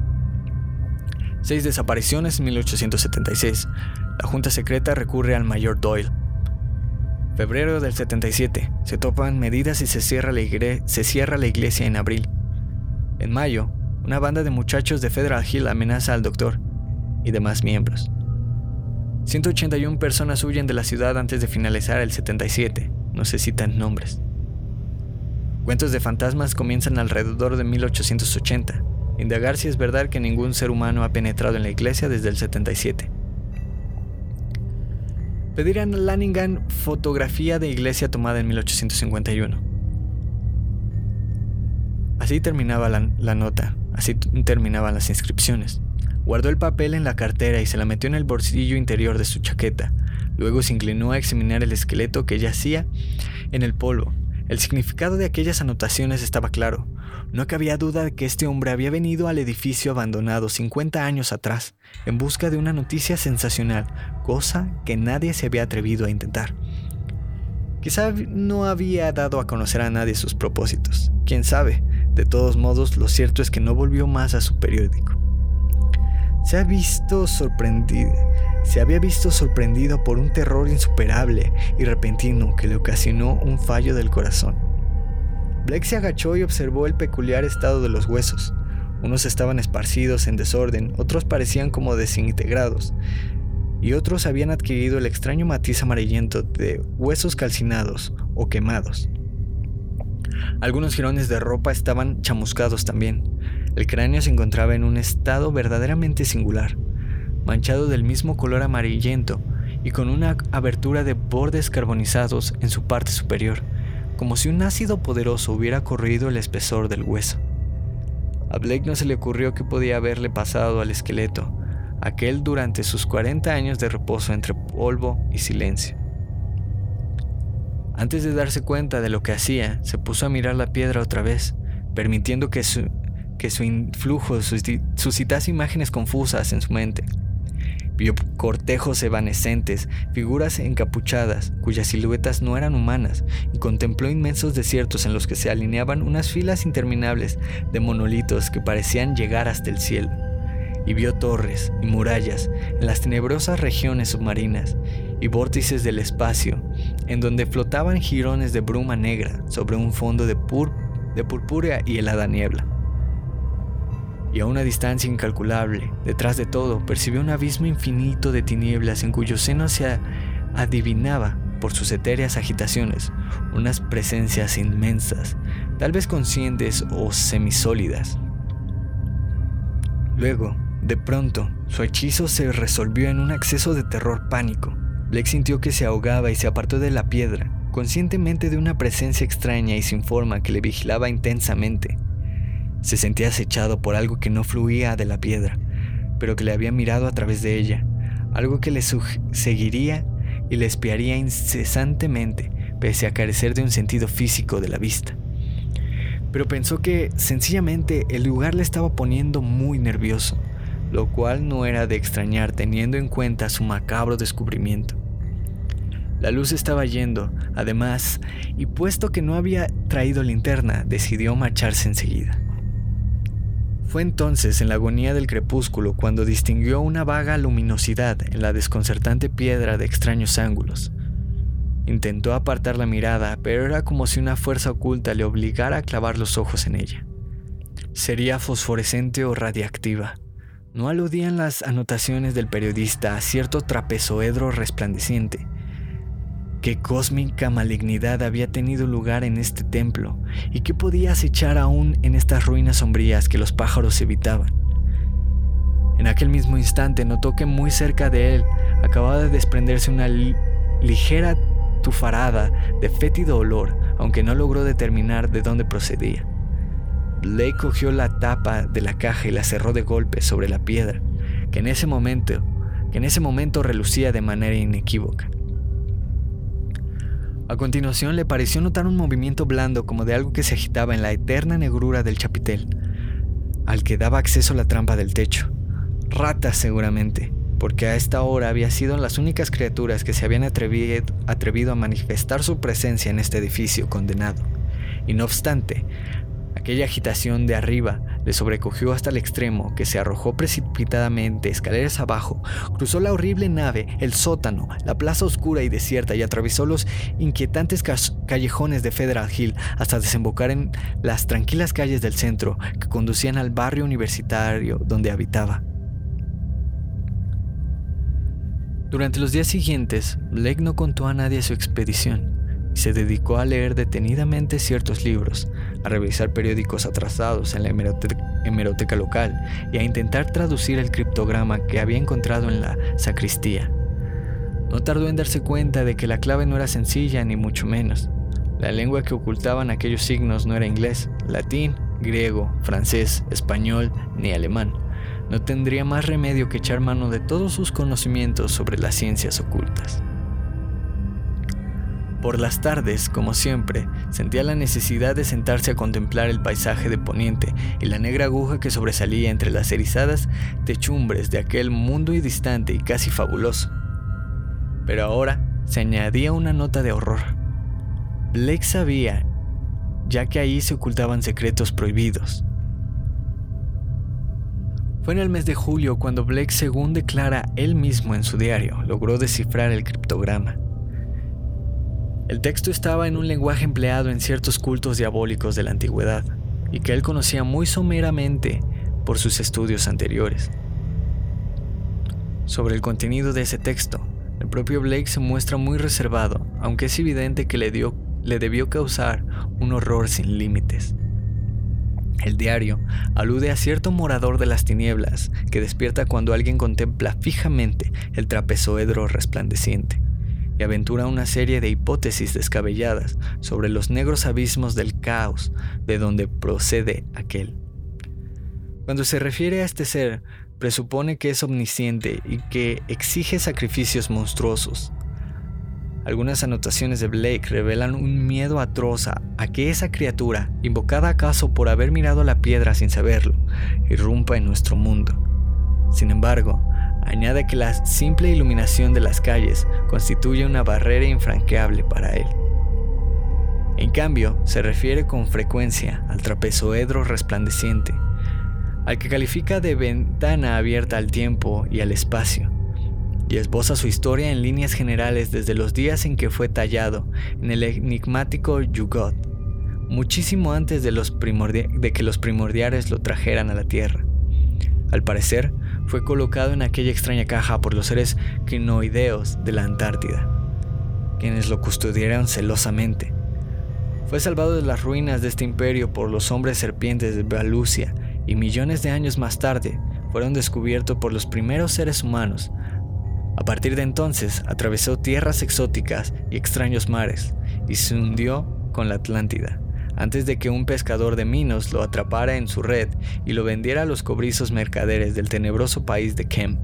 S1: Seis desapariciones en 1876. La Junta Secreta recurre al mayor Doyle. Febrero del 77. Se topan medidas y se cierra la, se cierra la iglesia en abril. En mayo, una banda de muchachos de Federal Hill amenaza al doctor y demás miembros. 181 personas huyen de la ciudad antes de finalizar el 77. No se citan nombres. Cuentos de fantasmas comienzan alrededor de 1880 indagar si es verdad que ningún ser humano ha penetrado en la iglesia desde el 77. Pedir a Lanningham fotografía de iglesia tomada en 1851. Así terminaba la, la nota, así terminaban las inscripciones. Guardó el papel en la cartera y se la metió en el bolsillo interior de su chaqueta. Luego se inclinó a examinar el esqueleto que yacía en el polvo. El significado de aquellas anotaciones estaba claro. No cabía duda de que este hombre había venido al edificio abandonado 50 años atrás en busca de una noticia sensacional, cosa que nadie se había atrevido a intentar. Quizá no había dado a conocer a nadie sus propósitos. Quién sabe. De todos modos, lo cierto es que no volvió más a su periódico. Se había visto sorprendido por un terror insuperable y repentino que le ocasionó un fallo del corazón. Blake se agachó y observó el peculiar estado de los huesos. Unos estaban esparcidos en desorden, otros parecían como desintegrados, y otros habían adquirido el extraño matiz amarillento de huesos calcinados o quemados. Algunos jirones de ropa estaban chamuscados también. El cráneo se encontraba en un estado verdaderamente singular, manchado del mismo color amarillento y con una abertura de bordes carbonizados en su parte superior como si un ácido poderoso hubiera corrido el espesor del hueso. A Blake no se le ocurrió que podía haberle pasado al esqueleto, aquel durante sus 40 años de reposo entre polvo y silencio. Antes de darse cuenta de lo que hacía, se puso a mirar la piedra otra vez, permitiendo que su, que su influjo suscitase imágenes confusas en su mente. Vio cortejos evanescentes, figuras encapuchadas, cuyas siluetas no eran humanas, y contempló inmensos desiertos en los que se alineaban unas filas interminables de monolitos que parecían llegar hasta el cielo. Y vio torres y murallas en las tenebrosas regiones submarinas y vórtices del espacio, en donde flotaban jirones de bruma negra sobre un fondo de, de purpúrea y helada niebla y a una distancia incalculable, detrás de todo, percibió un abismo infinito de tinieblas en cuyo seno se adivinaba, por sus etéreas agitaciones, unas presencias inmensas, tal vez conscientes o semisólidas. Luego, de pronto, su hechizo se resolvió en un acceso de terror pánico. Blake sintió que se ahogaba y se apartó de la piedra, conscientemente de una presencia extraña y sin forma que le vigilaba intensamente. Se sentía acechado por algo que no fluía de la piedra, pero que le había mirado a través de ella, algo que le seguiría y le espiaría incesantemente, pese a carecer de un sentido físico de la vista. Pero pensó que sencillamente el lugar le estaba poniendo muy nervioso, lo cual no era de extrañar teniendo en cuenta su macabro descubrimiento. La luz estaba yendo, además, y puesto que no había traído linterna, decidió marcharse enseguida. Fue entonces en la agonía del crepúsculo cuando distinguió una vaga luminosidad en la desconcertante piedra de extraños ángulos. Intentó apartar la mirada, pero era como si una fuerza oculta le obligara a clavar los ojos en ella. Sería fosforescente o radiactiva. No aludían las anotaciones del periodista a cierto trapezoedro resplandeciente, qué cósmica malignidad había tenido lugar en este templo y qué podía acechar aún en estas ruinas sombrías que los pájaros evitaban. En aquel mismo instante notó que muy cerca de él acababa de desprenderse una ligera tufarada de fétido olor, aunque no logró determinar de dónde procedía. Blake cogió la tapa de la caja y la cerró de golpe sobre la piedra, que en ese momento, que en ese momento relucía de manera inequívoca. A continuación le pareció notar un movimiento blando como de algo que se agitaba en la eterna negrura del chapitel, al que daba acceso la trampa del techo. ratas seguramente, porque a esta hora había sido las únicas criaturas que se habían atrevido, atrevido a manifestar su presencia en este edificio condenado. Y no obstante, aquella agitación de arriba le sobrecogió hasta el extremo que se arrojó precipitadamente escaleras abajo, cruzó la horrible nave, el sótano, la plaza oscura y desierta y atravesó los inquietantes callejones de Federal Hill hasta desembocar en las tranquilas calles del centro que conducían al barrio universitario donde habitaba. Durante los días siguientes, Blake no contó a nadie su expedición y se dedicó a leer detenidamente ciertos libros, a revisar periódicos atrasados en la hemeroteca, local y a intentar traducir el criptograma que había encontrado en la sacristía. No tardó en darse cuenta de que la clave no era sencilla ni mucho menos. La lengua que ocultaban aquellos signos no era inglés, latín, griego, francés, español ni alemán. No tendría más remedio que echar mano de todos sus conocimientos sobre las ciencias ocultas. Por las tardes, como siempre, sentía la necesidad de sentarse a contemplar el paisaje de poniente y la negra aguja que sobresalía entre las erizadas techumbres de aquel mundo distante y casi fabuloso. Pero ahora se añadía una nota de horror. Blake sabía, ya que ahí se ocultaban secretos prohibidos. Fue en el mes de julio cuando Blake, según declara él mismo en su diario, logró descifrar el criptograma. El texto estaba en un lenguaje empleado en ciertos cultos diabólicos de la antigüedad y que él conocía muy someramente por sus estudios anteriores. Sobre el contenido de ese texto, el propio Blake se muestra muy reservado, aunque es evidente que le, dio, le debió causar un horror sin límites. El diario alude a cierto morador de las tinieblas que despierta cuando alguien contempla fijamente el trapezoedro resplandeciente y aventura una serie de hipótesis descabelladas sobre los negros abismos del caos de donde procede aquel. Cuando se refiere a este ser, presupone que es omnisciente y que exige sacrificios monstruosos. Algunas anotaciones de Blake revelan un miedo atroz a que esa criatura, invocada acaso por haber mirado la piedra sin saberlo, irrumpa en nuestro mundo. Sin embargo, añade que la simple iluminación de las calles constituye una barrera infranqueable para él. En cambio, se refiere con frecuencia al trapezoedro resplandeciente, al que califica de ventana abierta al tiempo y al espacio, y esboza su historia en líneas generales desde los días en que fue tallado en el enigmático Yugot, muchísimo antes de, de que los primordiales lo trajeran a la Tierra. Al parecer, fue colocado en aquella extraña caja por los seres quinoideos de la Antártida, quienes lo custodiaron celosamente. Fue salvado de las ruinas de este imperio por los hombres serpientes de Valusia y millones de años más tarde fueron descubiertos por los primeros seres humanos. A partir de entonces atravesó tierras exóticas y extraños mares y se hundió con la Atlántida antes de que un pescador de Minos lo atrapara en su red y lo vendiera a los cobrizos mercaderes del tenebroso país de Kem.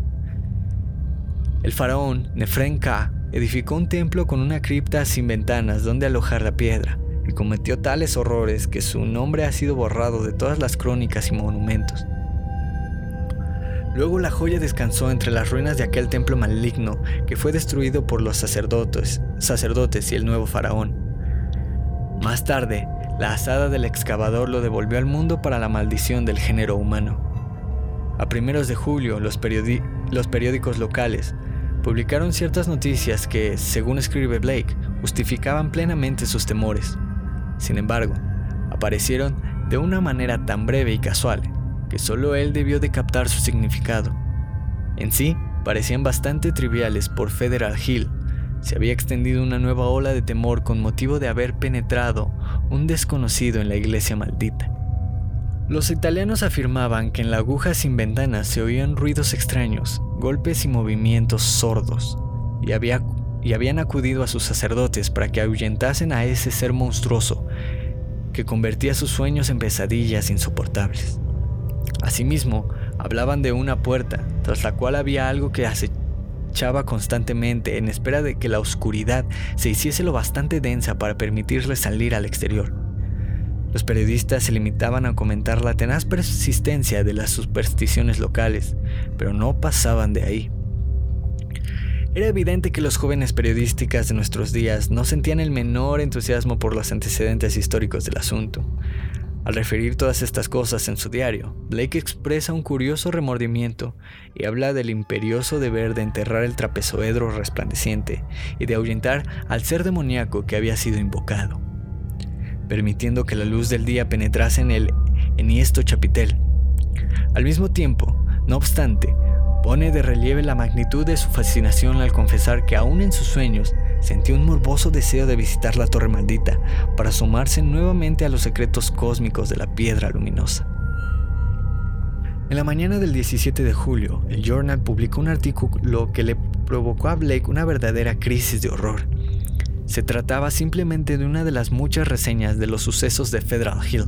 S1: El faraón Nefren Ka edificó un templo con una cripta sin ventanas donde alojar la piedra y cometió tales horrores que su nombre ha sido borrado de todas las crónicas y monumentos. Luego la joya descansó entre las ruinas de aquel templo maligno que fue destruido por los sacerdotes, sacerdotes y el nuevo faraón. Más tarde, la asada del excavador lo devolvió al mundo para la maldición del género humano. A primeros de julio, los, periódicos locales publicaron ciertas noticias que, según escribe Blake, justificaban plenamente sus temores. Sin embargo, aparecieron de una manera tan breve y casual que solo él debió de captar su significado. En sí, parecían bastante triviales por Federal Hill, se había extendido una nueva ola de temor con motivo de haber penetrado un desconocido en la iglesia maldita. Los italianos afirmaban que en la aguja sin ventanas se oían ruidos extraños, golpes y movimientos sordos, y, y habían acudido a sus sacerdotes para que ahuyentasen a ese ser monstruoso que convertía sus sueños en pesadillas insoportables. Asimismo, hablaban de una puerta, tras la cual había algo que echaba constantemente en espera de que la oscuridad se hiciese lo bastante densa para permitirle salir al exterior. Los periodistas se limitaban a comentar la tenaz persistencia de las supersticiones locales, pero no pasaban de ahí. Era evidente que los jóvenes periodísticas de nuestros días no sentían el menor entusiasmo por los antecedentes históricos del asunto. Al referir todas estas cosas en su diario, Blake expresa un curioso remordimiento y habla del imperioso deber de enterrar el trapezoedro resplandeciente y de ahuyentar al ser demoníaco que había sido invocado, permitiendo que la luz del día penetrase en el enhiesto chapitel. Al mismo tiempo, no obstante, Pone de relieve la magnitud de su fascinación al confesar que aún en sus sueños sentía un morboso deseo de visitar la torre maldita para sumarse nuevamente a los secretos cósmicos de la piedra luminosa. En la mañana del 17 de julio, el Journal publicó un artículo que le provocó a Blake una verdadera crisis de horror. Se trataba simplemente de una de las muchas reseñas de los sucesos de Federal Hill,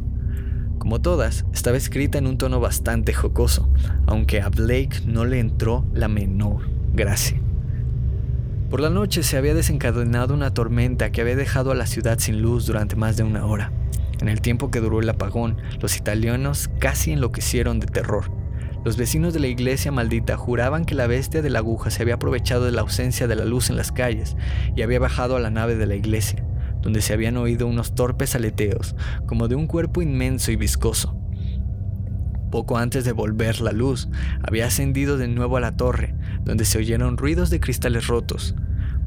S1: como todas, estaba escrita en un tono bastante jocoso, aunque a Blake no le entró la menor gracia. Por la noche se había desencadenado una tormenta que había dejado a la ciudad sin luz durante más de una hora. En el tiempo que duró el apagón, los italianos casi enloquecieron de terror. Los vecinos de la iglesia maldita juraban que la bestia de la aguja se había aprovechado de la ausencia de la luz en las calles y había bajado a la nave de la iglesia donde se habían oído unos torpes aleteos, como de un cuerpo inmenso y viscoso. Poco antes de volver la luz, había ascendido de nuevo a la torre, donde se oyeron ruidos de cristales rotos.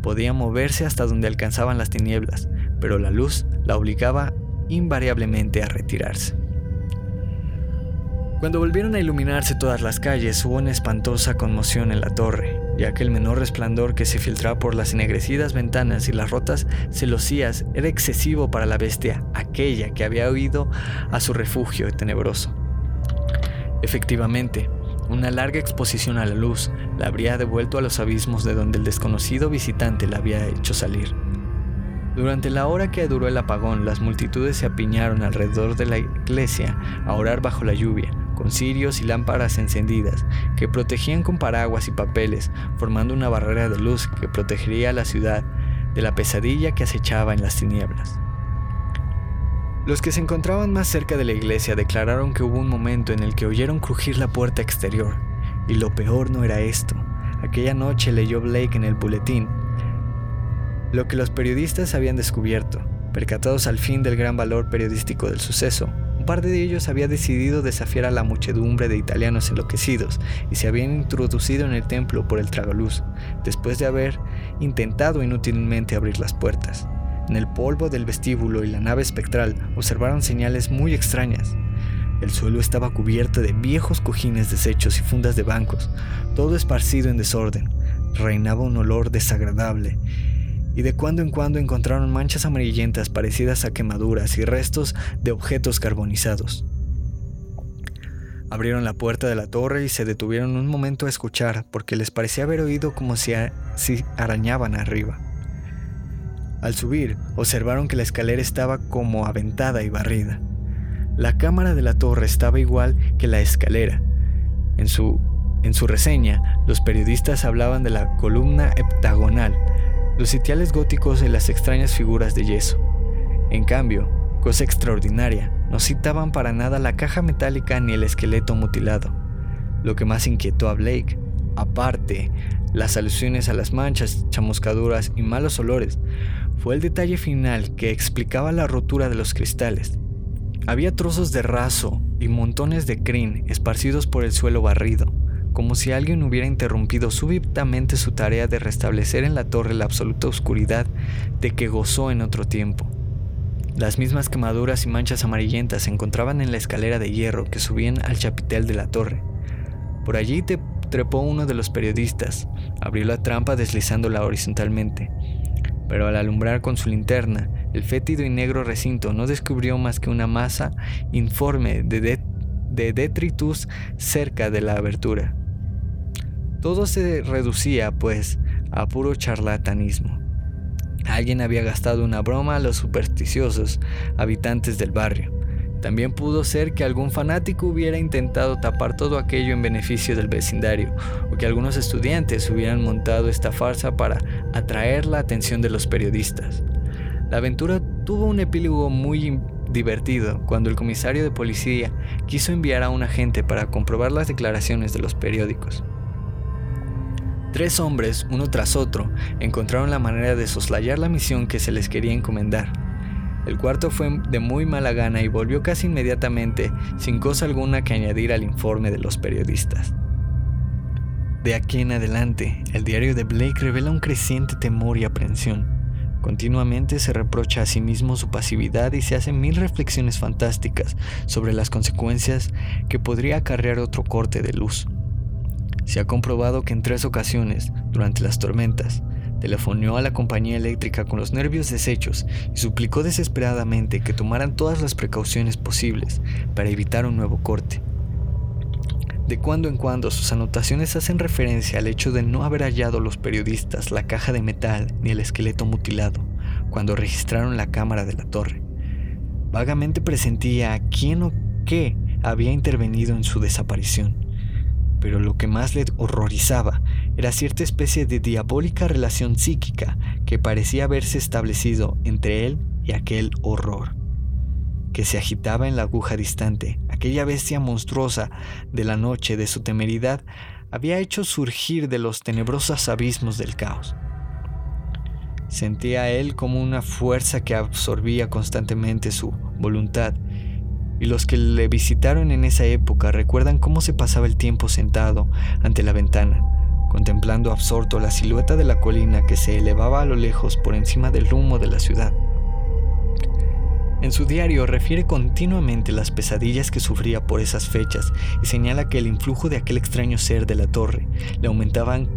S1: Podía moverse hasta donde alcanzaban las tinieblas, pero la luz la obligaba invariablemente a retirarse. Cuando volvieron a iluminarse todas las calles, hubo una espantosa conmoción en la torre, ya que el menor resplandor que se filtraba por las ennegrecidas ventanas y las rotas celosías era excesivo para la bestia, aquella que había huido a su refugio tenebroso. Efectivamente, una larga exposición a la luz la habría devuelto a los abismos de donde el desconocido visitante la había hecho salir. Durante la hora que duró el apagón, las multitudes se apiñaron alrededor de la iglesia a orar bajo la lluvia, con cirios y lámparas encendidas que protegían con paraguas y papeles, formando una barrera de luz que protegería a la ciudad de la pesadilla que acechaba en las tinieblas. Los que se encontraban más cerca de la iglesia declararon que hubo un momento en el que oyeron crujir la puerta exterior, y lo peor no era esto. Aquella noche leyó Blake en el boletín lo que los periodistas habían descubierto, percatados al fin del gran valor periodístico del suceso, un par de ellos había decidido desafiar a la muchedumbre de italianos enloquecidos y se habían introducido en el templo por el tragaluz, después de haber intentado inútilmente abrir las puertas. En el polvo del vestíbulo y la nave espectral observaron señales muy extrañas. El suelo estaba cubierto de viejos cojines deshechos y fundas de bancos, todo esparcido en desorden. Reinaba un olor desagradable y de cuando en cuando encontraron manchas amarillentas parecidas a quemaduras y restos de objetos carbonizados. Abrieron la puerta de la torre y se detuvieron un momento a escuchar porque les parecía haber oído como si, si arañaban arriba. Al subir, observaron que la escalera estaba como aventada y barrida. La cámara de la torre estaba igual que la escalera. En su, en su reseña, los periodistas hablaban de la columna heptagonal, los sitiales góticos y las extrañas figuras de yeso. En cambio, cosa extraordinaria, no citaban para nada la caja metálica ni el esqueleto mutilado. Lo que más inquietó a Blake, aparte las alusiones a las manchas, chamuscaduras y malos olores, fue el detalle final que explicaba la rotura de los cristales. Había trozos de raso y montones de crin esparcidos por el suelo barrido como si alguien hubiera interrumpido súbitamente su tarea de restablecer en la torre la absoluta oscuridad de que gozó en otro tiempo. Las mismas quemaduras y manchas amarillentas se encontraban en la escalera de hierro que subían al chapitel de la torre. Por allí trepó uno de los periodistas, abrió la trampa deslizándola horizontalmente, pero al alumbrar con su linterna, el fétido y negro recinto no descubrió más que una masa informe de, de detritus cerca de la abertura. Todo se reducía, pues, a puro charlatanismo. Alguien había gastado una broma a los supersticiosos habitantes del barrio. También pudo ser que algún fanático hubiera intentado tapar todo aquello en beneficio del vecindario, o que algunos estudiantes hubieran montado esta farsa para atraer la atención de los periodistas. La aventura tuvo un epílogo muy divertido cuando el comisario de policía quiso enviar a un agente para comprobar las declaraciones de los periódicos. Tres hombres, uno tras otro, encontraron la manera de soslayar la misión que se les quería encomendar. El cuarto fue de muy mala gana y volvió casi inmediatamente, sin cosa alguna que añadir al informe de los periodistas. De aquí en adelante, el diario de Blake revela un creciente temor y aprensión. Continuamente se reprocha a sí mismo su pasividad y se hacen mil reflexiones fantásticas sobre las consecuencias que podría acarrear otro corte de luz. Se ha comprobado que en tres ocasiones, durante las tormentas, telefoneó a la compañía eléctrica con los nervios deshechos y suplicó desesperadamente que tomaran todas las precauciones posibles para evitar un nuevo corte. De cuando en cuando sus anotaciones hacen referencia al hecho de no haber hallado los periodistas la caja de metal ni el esqueleto mutilado cuando registraron la cámara de la torre. Vagamente presentía a quién o qué había intervenido en su desaparición. Pero lo que más le horrorizaba era cierta especie de diabólica relación psíquica que parecía haberse establecido entre él y aquel horror que se agitaba en la aguja distante, aquella bestia monstruosa de la noche de su temeridad, había hecho surgir de los tenebrosos abismos del caos. Sentía él como una fuerza que absorbía constantemente su voluntad, y los que le visitaron en esa época recuerdan cómo se pasaba el tiempo sentado ante la ventana, contemplando absorto la silueta de la colina que se elevaba a lo lejos por encima del humo de la ciudad. En su diario refiere continuamente las pesadillas que sufría por esas fechas y señala que el influjo de aquel extraño ser de la torre le aumentaban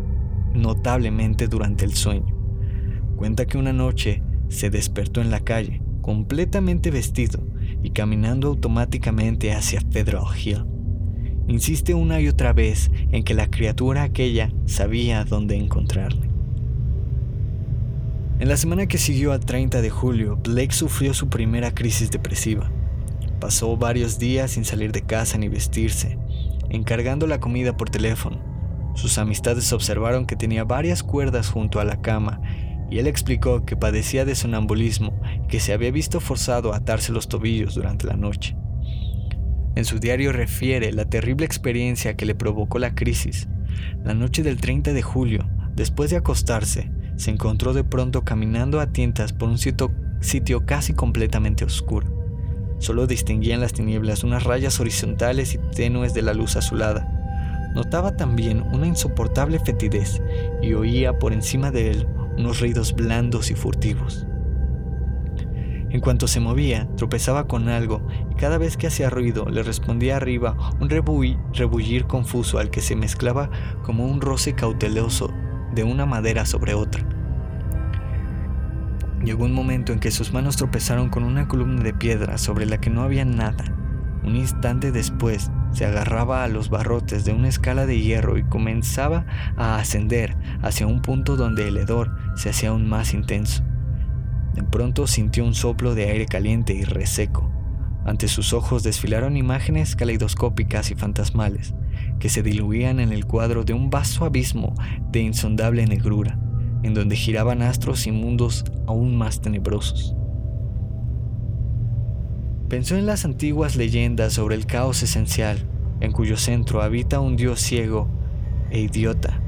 S1: notablemente durante el sueño. Cuenta que una noche se despertó en la calle, completamente vestido y caminando automáticamente hacia Federal Hill. Insiste una y otra vez en que la criatura aquella sabía dónde encontrarle. En la semana que siguió al 30 de julio, Blake sufrió su primera crisis depresiva. Pasó varios días sin salir de casa ni vestirse, encargando la comida por teléfono. Sus amistades observaron que tenía varias cuerdas junto a la cama y él explicó que padecía de sonambulismo y que se había visto forzado a atarse los tobillos durante la noche. En su diario refiere la terrible experiencia que le provocó la crisis. La noche del 30 de julio, después de acostarse, se encontró de pronto caminando a tientas por un sitio, casi completamente oscuro. Solo distinguía en las tinieblas unas rayas horizontales y tenues de la luz azulada. Notaba también una insoportable fetidez y oía por encima de él unos ruidos blandos y furtivos. En cuanto se movía, tropezaba con algo y cada vez que hacía ruido le respondía arriba un rebullir confuso al que se mezclaba como un roce cauteloso de una madera sobre otra. Llegó un momento en que sus manos tropezaron con una columna de piedra sobre la que no había nada. Un instante después se agarraba a los barrotes de una escala de hierro y comenzaba a ascender hacia un punto donde el hedor se hacía aún más intenso. De pronto sintió un soplo de aire caliente y reseco. Ante sus ojos desfilaron imágenes caleidoscópicas y fantasmales que se diluían en el cuadro de un vasto abismo de insondable negrura, en donde giraban astros y mundos aún más tenebrosos. Pensó en las antiguas leyendas sobre el caos esencial, en cuyo centro habita un dios ciego e idiota,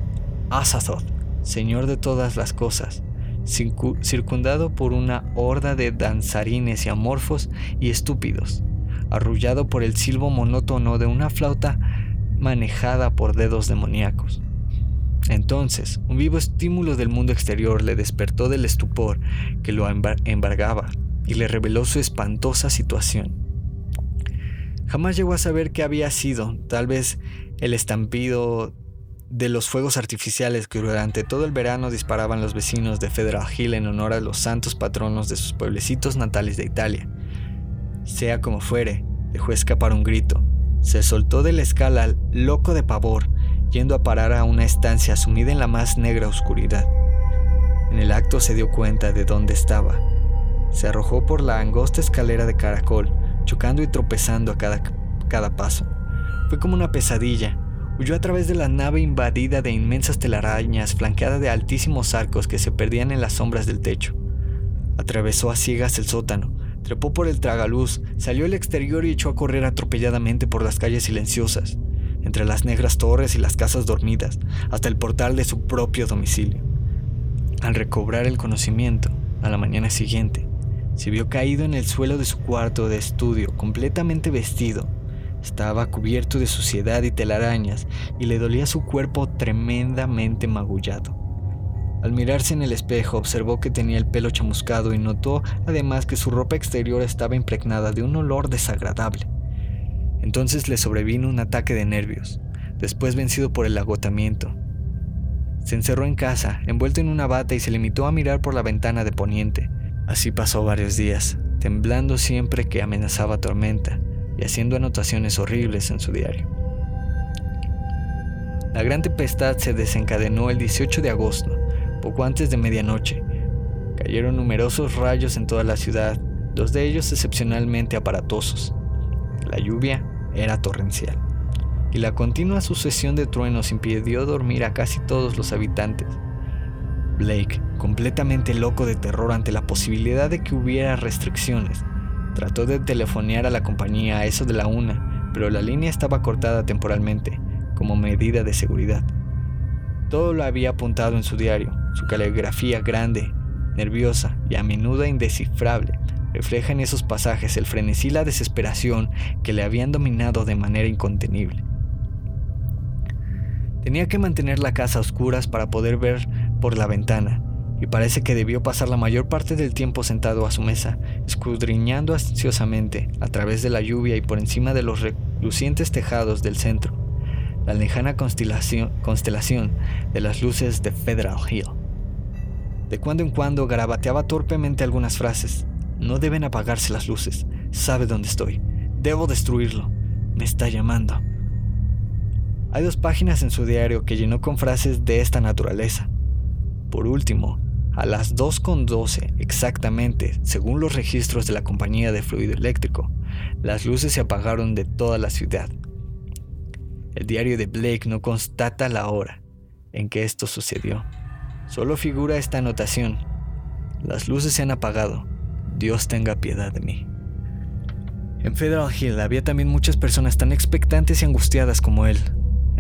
S1: Azathoth, señor de todas las cosas, circundado por una horda de danzarines y amorfos y estúpidos, arrullado por el silbo monótono de una flauta manejada por dedos demoníacos. Entonces, un vivo estímulo del mundo exterior le despertó del estupor que lo embargaba y le reveló su espantosa situación. Jamás llegó a saber qué había sido, tal vez el estampido de los fuegos artificiales que durante todo el verano disparaban los vecinos de Federal Hill en honor a los santos patronos de sus pueblecitos natales de Italia. Sea como fuere, dejó escapar un grito, se soltó de la escala loco de pavor, yendo a parar a una estancia sumida en la más negra oscuridad. En el acto se dio cuenta de dónde estaba. Se arrojó por la angosta escalera de caracol, chocando y tropezando a cada, cada paso. Fue como una pesadilla. Huyó a través de la nave invadida de inmensas telarañas, flanqueada de altísimos arcos que se perdían en las sombras del techo. Atravesó a ciegas el sótano, trepó por el tragaluz, salió al exterior y echó a correr atropelladamente por las calles silenciosas, entre las negras torres y las casas dormidas, hasta el portal de su propio domicilio. Al recobrar el conocimiento, a la mañana siguiente, se vio caído en el suelo de su cuarto de estudio, completamente vestido. Estaba cubierto de suciedad y telarañas y le dolía su cuerpo tremendamente magullado. Al mirarse en el espejo observó que tenía el pelo chamuscado y notó además que su ropa exterior estaba impregnada de un olor desagradable. Entonces le sobrevino un ataque de nervios, después vencido por el agotamiento. Se encerró en casa, envuelto en una bata y se limitó a mirar por la ventana de poniente. Así pasó varios días, temblando siempre que amenazaba tormenta y haciendo anotaciones horribles en su diario. La gran tempestad se desencadenó el 18 de agosto, poco antes de medianoche. Cayeron numerosos rayos en toda la ciudad, dos de ellos excepcionalmente aparatosos. La lluvia era torrencial, y la continua sucesión de truenos impidió dormir a casi todos los habitantes. Blake, completamente loco de terror ante la posibilidad de que hubiera restricciones, trató de telefonear a la compañía a eso de la una, pero la línea estaba cortada temporalmente, como medida de seguridad. Todo lo había apuntado en su diario, su caligrafía grande, nerviosa y a menudo indescifrable, refleja en esos pasajes el frenesí y la desesperación que le habían dominado de manera incontenible. Tenía que mantener la casa a oscuras para poder ver por la ventana, y parece que debió pasar la mayor parte del tiempo sentado a su mesa, escudriñando ansiosamente a través de la lluvia y por encima de los relucientes tejados del centro, la lejana constelación, constelación de las luces de Federal Hill. De cuando en cuando garabateaba torpemente algunas frases. No deben apagarse las luces. Sabe dónde estoy. Debo destruirlo. Me está llamando. Hay dos páginas en su diario que llenó con frases de esta naturaleza. Por último, a las 2.12 exactamente, según los registros de la compañía de fluido eléctrico, las luces se apagaron de toda la ciudad. El diario de Blake no constata la hora en que esto sucedió. Solo figura esta anotación. Las luces se han apagado. Dios tenga piedad de mí. En Federal Hill había también muchas personas tan expectantes y angustiadas como él.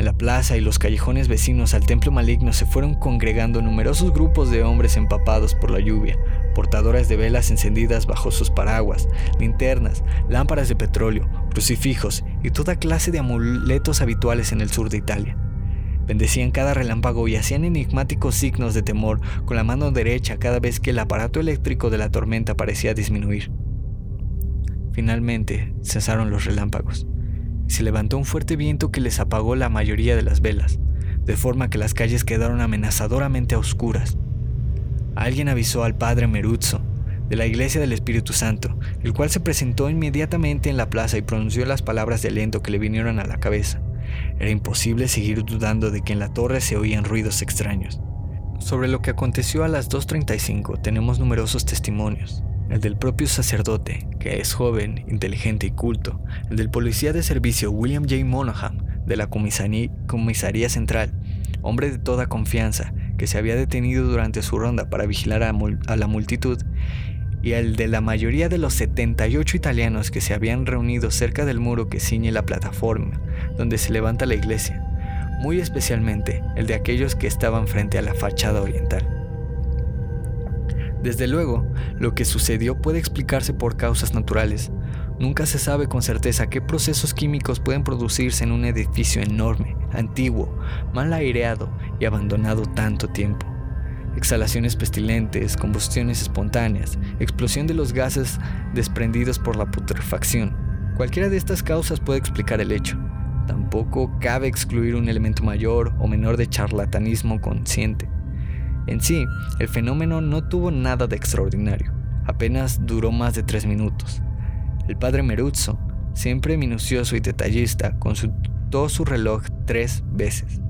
S1: En la plaza y los callejones vecinos al templo maligno se fueron congregando numerosos grupos de hombres empapados por la lluvia, portadoras de velas encendidas bajo sus paraguas, linternas, lámparas de petróleo, crucifijos y toda clase de amuletos habituales en el sur de Italia. Bendecían cada relámpago y hacían enigmáticos signos de temor con la mano derecha cada vez que el aparato eléctrico de la tormenta parecía disminuir. Finalmente cesaron los relámpagos. Se levantó un fuerte viento que les apagó la mayoría de las velas, de forma que las calles quedaron amenazadoramente oscuras. Alguien avisó al padre Meruzzo, de la Iglesia del Espíritu Santo, el cual se presentó inmediatamente en la plaza y pronunció las palabras de lento que le vinieron a la cabeza. Era imposible seguir dudando de que en la torre se oían ruidos extraños. Sobre lo que aconteció a las 2.35 tenemos numerosos testimonios. El del propio sacerdote, que es joven, inteligente y culto. El del policía de servicio William J. Monaghan, de la comisaría central, hombre de toda confianza, que se había detenido durante su ronda para vigilar a, la multitud y el de la mayoría de los 78 italianos que se habían reunido cerca del muro que ciñe la plataforma donde se levanta la iglesia, muy especialmente el de aquellos que estaban frente a la fachada oriental. Desde luego, lo que sucedió puede explicarse por causas naturales. Nunca se sabe con certeza qué procesos químicos pueden producirse en un edificio enorme, antiguo, mal aireado y abandonado tanto tiempo exhalaciones pestilentes, combustiones espontáneas, explosión de los gases desprendidos por la putrefacción. Cualquiera de estas causas puede explicar el hecho. Tampoco cabe excluir un elemento mayor o menor de charlatanismo consciente. En sí, el fenómeno no tuvo nada de extraordinario. Apenas duró más de tres minutos. El padre Meruzzo, siempre minucioso y detallista, consultó su reloj tres veces.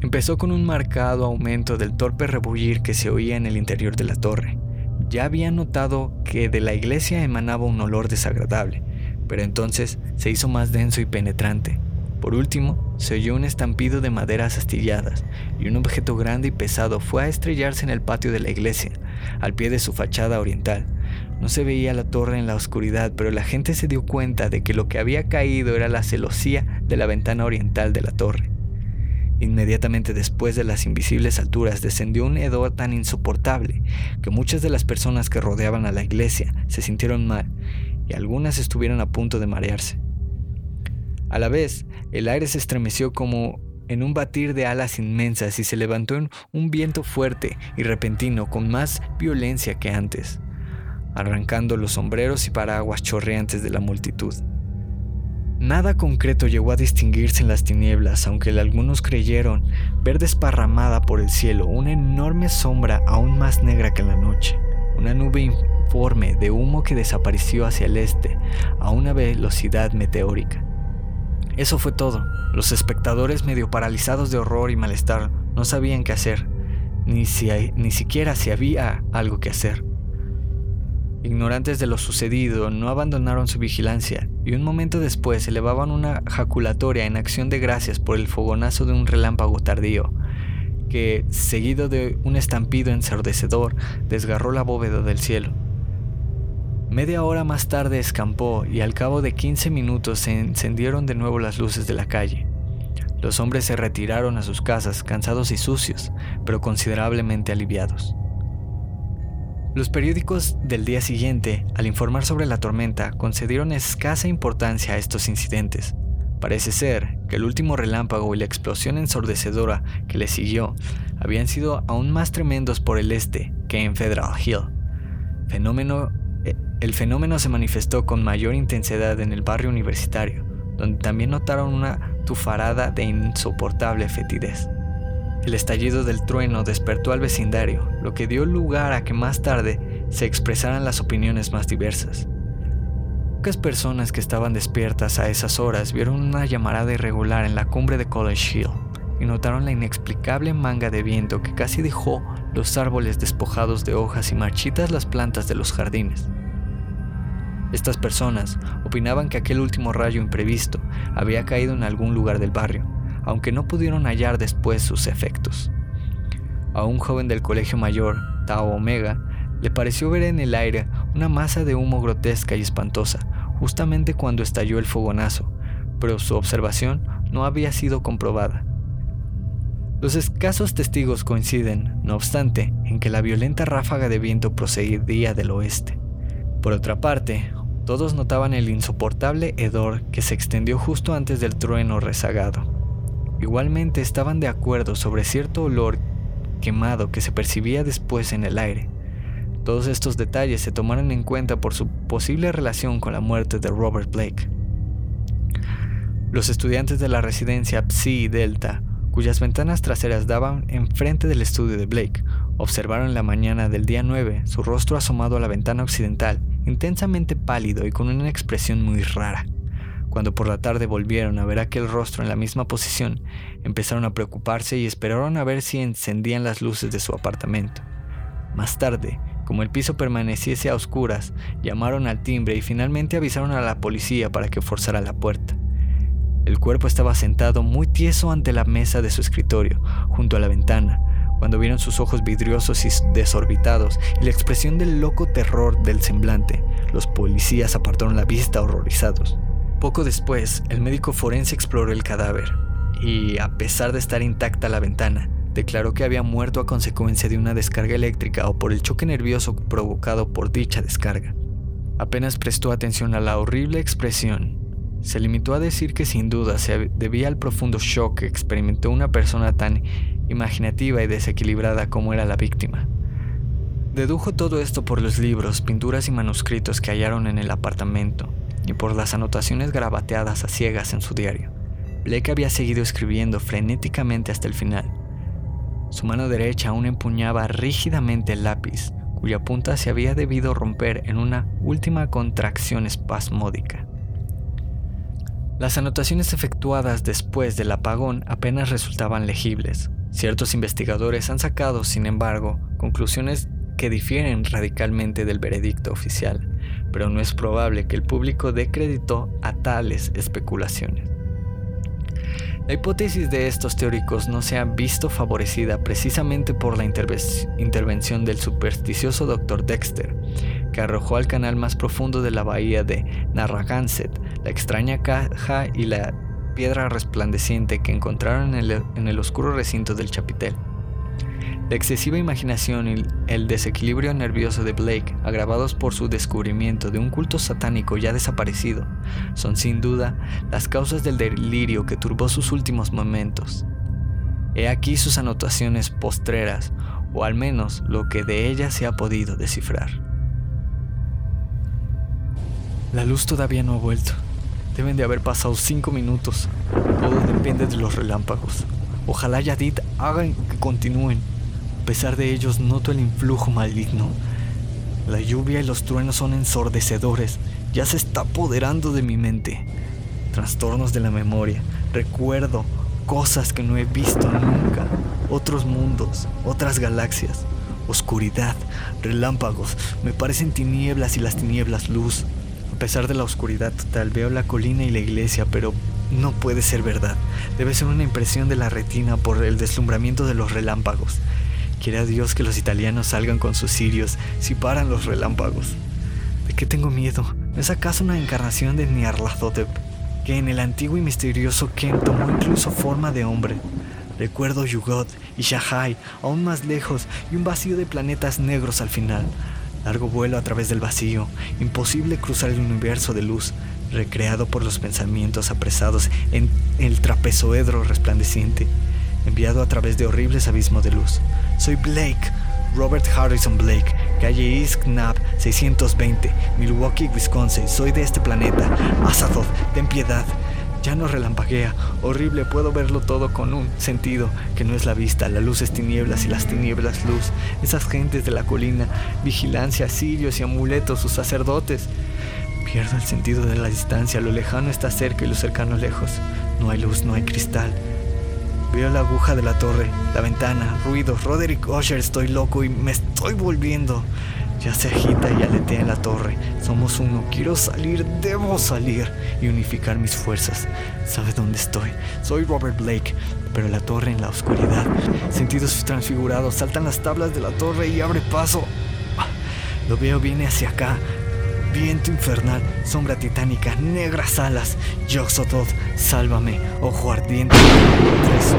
S1: Empezó con un marcado aumento del torpe rebullir que se oía en el interior de la torre. Ya había notado que de la iglesia emanaba un olor desagradable, pero entonces se hizo más denso y penetrante. Por último, se oyó un estampido de maderas astilladas y un objeto grande y pesado fue a estrellarse en el patio de la iglesia, al pie de su fachada oriental. No se veía la torre en la oscuridad, pero la gente se dio cuenta de que lo que había caído era la celosía de la ventana oriental de la torre. Inmediatamente después de las invisibles alturas descendió un hedor tan insoportable que muchas de las personas que rodeaban a la iglesia se sintieron mal y algunas estuvieron a punto de marearse. A la vez, el aire se estremeció como en un batir de alas inmensas y se levantó en un viento fuerte y repentino con más violencia que antes, arrancando los sombreros y paraguas chorreantes de la multitud. Nada concreto llegó a distinguirse en las tinieblas, aunque algunos creyeron ver desparramada por el cielo una enorme sombra aún más negra que la noche, una nube informe de humo que desapareció hacia el este a una velocidad meteórica. Eso fue todo. Los espectadores, medio paralizados de horror y malestar, no sabían qué hacer, ni, si ni siquiera si había algo que hacer. Ignorantes de lo sucedido, no abandonaron su vigilancia y un momento después elevaban una jaculatoria en acción de gracias por el fogonazo de un relámpago tardío, que, seguido de un estampido ensordecedor, desgarró la bóveda del cielo. Media hora más tarde escampó y al cabo de 15 minutos se encendieron de nuevo las luces de la calle. Los hombres se retiraron a sus casas, cansados y sucios, pero considerablemente aliviados. Los periódicos del día siguiente, al informar sobre la tormenta, concedieron escasa importancia a estos incidentes. Parece ser que el último relámpago y la explosión ensordecedora que le siguió habían sido aún más tremendos por el este que en Federal Hill. Fenómeno, el fenómeno se manifestó con mayor intensidad en el barrio universitario, donde también notaron una tufarada de insoportable fetidez. El estallido del trueno despertó al vecindario, lo que dio lugar a que más tarde se expresaran las opiniones más diversas. Pocas personas que estaban despiertas a esas horas vieron una llamarada irregular en la cumbre de College Hill y notaron la inexplicable manga de viento que casi dejó los árboles despojados de hojas y marchitas las plantas de los jardines. Estas personas opinaban que aquel último rayo imprevisto había caído en algún lugar del barrio, aunque no pudieron hallar después sus efectos. A un joven del colegio mayor, Tao Omega, le pareció ver en el aire una masa de humo grotesca y espantosa, justamente cuando estalló el fogonazo, pero su observación no había sido comprobada. Los escasos testigos coinciden, no obstante, en que la violenta ráfaga de viento procedía del oeste. Por otra parte, todos notaban el insoportable hedor que se extendió justo antes del trueno rezagado. Igualmente estaban de acuerdo sobre cierto olor quemado que se percibía después en el aire. Todos estos detalles se tomaron en cuenta por su posible relación con la muerte de Robert Blake. Los estudiantes de la residencia Psi Delta, cuyas ventanas traseras daban enfrente del estudio de Blake, observaron la mañana del día 9 su rostro asomado a la ventana occidental, intensamente pálido y con una expresión muy rara. Cuando por la tarde volvieron a ver aquel rostro en la misma posición, empezaron a preocuparse y esperaron a ver si encendían las luces de su apartamento. Más tarde, como el piso permaneciese a oscuras, llamaron al timbre y finalmente avisaron a la policía para que forzara la puerta. El cuerpo estaba sentado muy tieso ante la mesa de su escritorio, junto a la ventana, cuando vieron sus ojos vidriosos y desorbitados y la expresión del loco terror del semblante, los policías apartaron la vista horrorizados. Poco después, el médico forense exploró el cadáver y, a pesar de estar intacta la ventana, declaró que había muerto a consecuencia de una descarga eléctrica o por el choque nervioso provocado por dicha descarga. Apenas prestó atención a la horrible expresión. Se limitó a decir que sin duda se debía al profundo shock que experimentó una persona tan imaginativa y desequilibrada como era la víctima. Dedujo todo esto por los libros, pinturas y manuscritos que hallaron en el apartamento, y por las anotaciones grabateadas a ciegas en su diario. Blake había seguido escribiendo frenéticamente hasta el final. Su mano derecha aún empuñaba rígidamente el lápiz, cuya punta se había debido romper en una última contracción espasmódica. Las anotaciones efectuadas después del apagón apenas resultaban legibles. Ciertos investigadores han sacado, sin embargo, conclusiones que difieren radicalmente del veredicto oficial pero no es probable que el público dé crédito a tales especulaciones. La hipótesis de estos teóricos no se ha visto favorecida precisamente por la intervención del supersticioso Dr. Dexter, que arrojó al canal más profundo de la bahía de Narragansett la extraña caja y la piedra resplandeciente que encontraron en el, oscuro recinto del chapitel. La excesiva imaginación y el desequilibrio nervioso de Blake, agravados por su descubrimiento de un culto satánico ya desaparecido, son sin duda las causas del delirio que turbó sus últimos momentos. He aquí sus anotaciones postreras, o al menos lo que de ellas se ha podido descifrar. La luz todavía no ha vuelto. Deben de haber pasado cinco minutos. Todo depende de los relámpagos. Ojalá Yadid hagan que continúen. A pesar de ellos, noto el influjo maligno. La lluvia y los truenos son ensordecedores. Ya se está apoderando de mi mente. Trastornos de la memoria. Recuerdo cosas que no he visto nunca. Otros mundos, otras galaxias. Oscuridad, relámpagos. Me parecen tinieblas y las tinieblas luz. A pesar de la oscuridad total, veo la colina y la iglesia, pero no puede ser verdad. Debe ser una impresión de la retina por el deslumbramiento de los relámpagos. Quiere a Dios que los italianos salgan con sus sirios si paran los relámpagos. ¿De qué tengo miedo? ¿No es acaso una encarnación de Nyarlathotep? Que en el antiguo y misterioso Ken tomó incluso forma de hombre. Recuerdo Yugot y Shahai aún más lejos y un vacío de planetas negros al final. Largo vuelo a través del vacío, imposible cruzar el universo de luz, recreado por los pensamientos apresados en el trapezoedro resplandeciente, enviado a través de horribles abismos de luz. Soy Blake, Robert Harrison Blake, calle East Knapp 620, Milwaukee, Wisconsin. Soy de este planeta. Azathoth, ten piedad. Ya no relampaguea, horrible, puedo verlo todo con un sentido que no es la vista, la luz es tinieblas y las tinieblas luz. Esas gentes de la colina, vigilancia, sirios y amuletos, sus sacerdotes. Pierdo el sentido de la distancia, lo lejano está cerca y lo cercano lejos. No hay luz, no hay cristal. Veo la aguja de la torre, la ventana, ruidos. Roderick Usher, estoy loco y me estoy volviendo. Ya se agita y aletea en la torre. Somos uno. Quiero salir, debo salir y unificar mis fuerzas. ¿Sabes dónde estoy? Soy Robert Blake, pero la torre en la oscuridad. Sentidos transfigurados. Saltan las tablas de la torre y abre paso. Lo veo, viene hacia acá. Viento infernal, sombra titánica, negras alas. Yoxototh, sálvame, ojo ardiente. Tres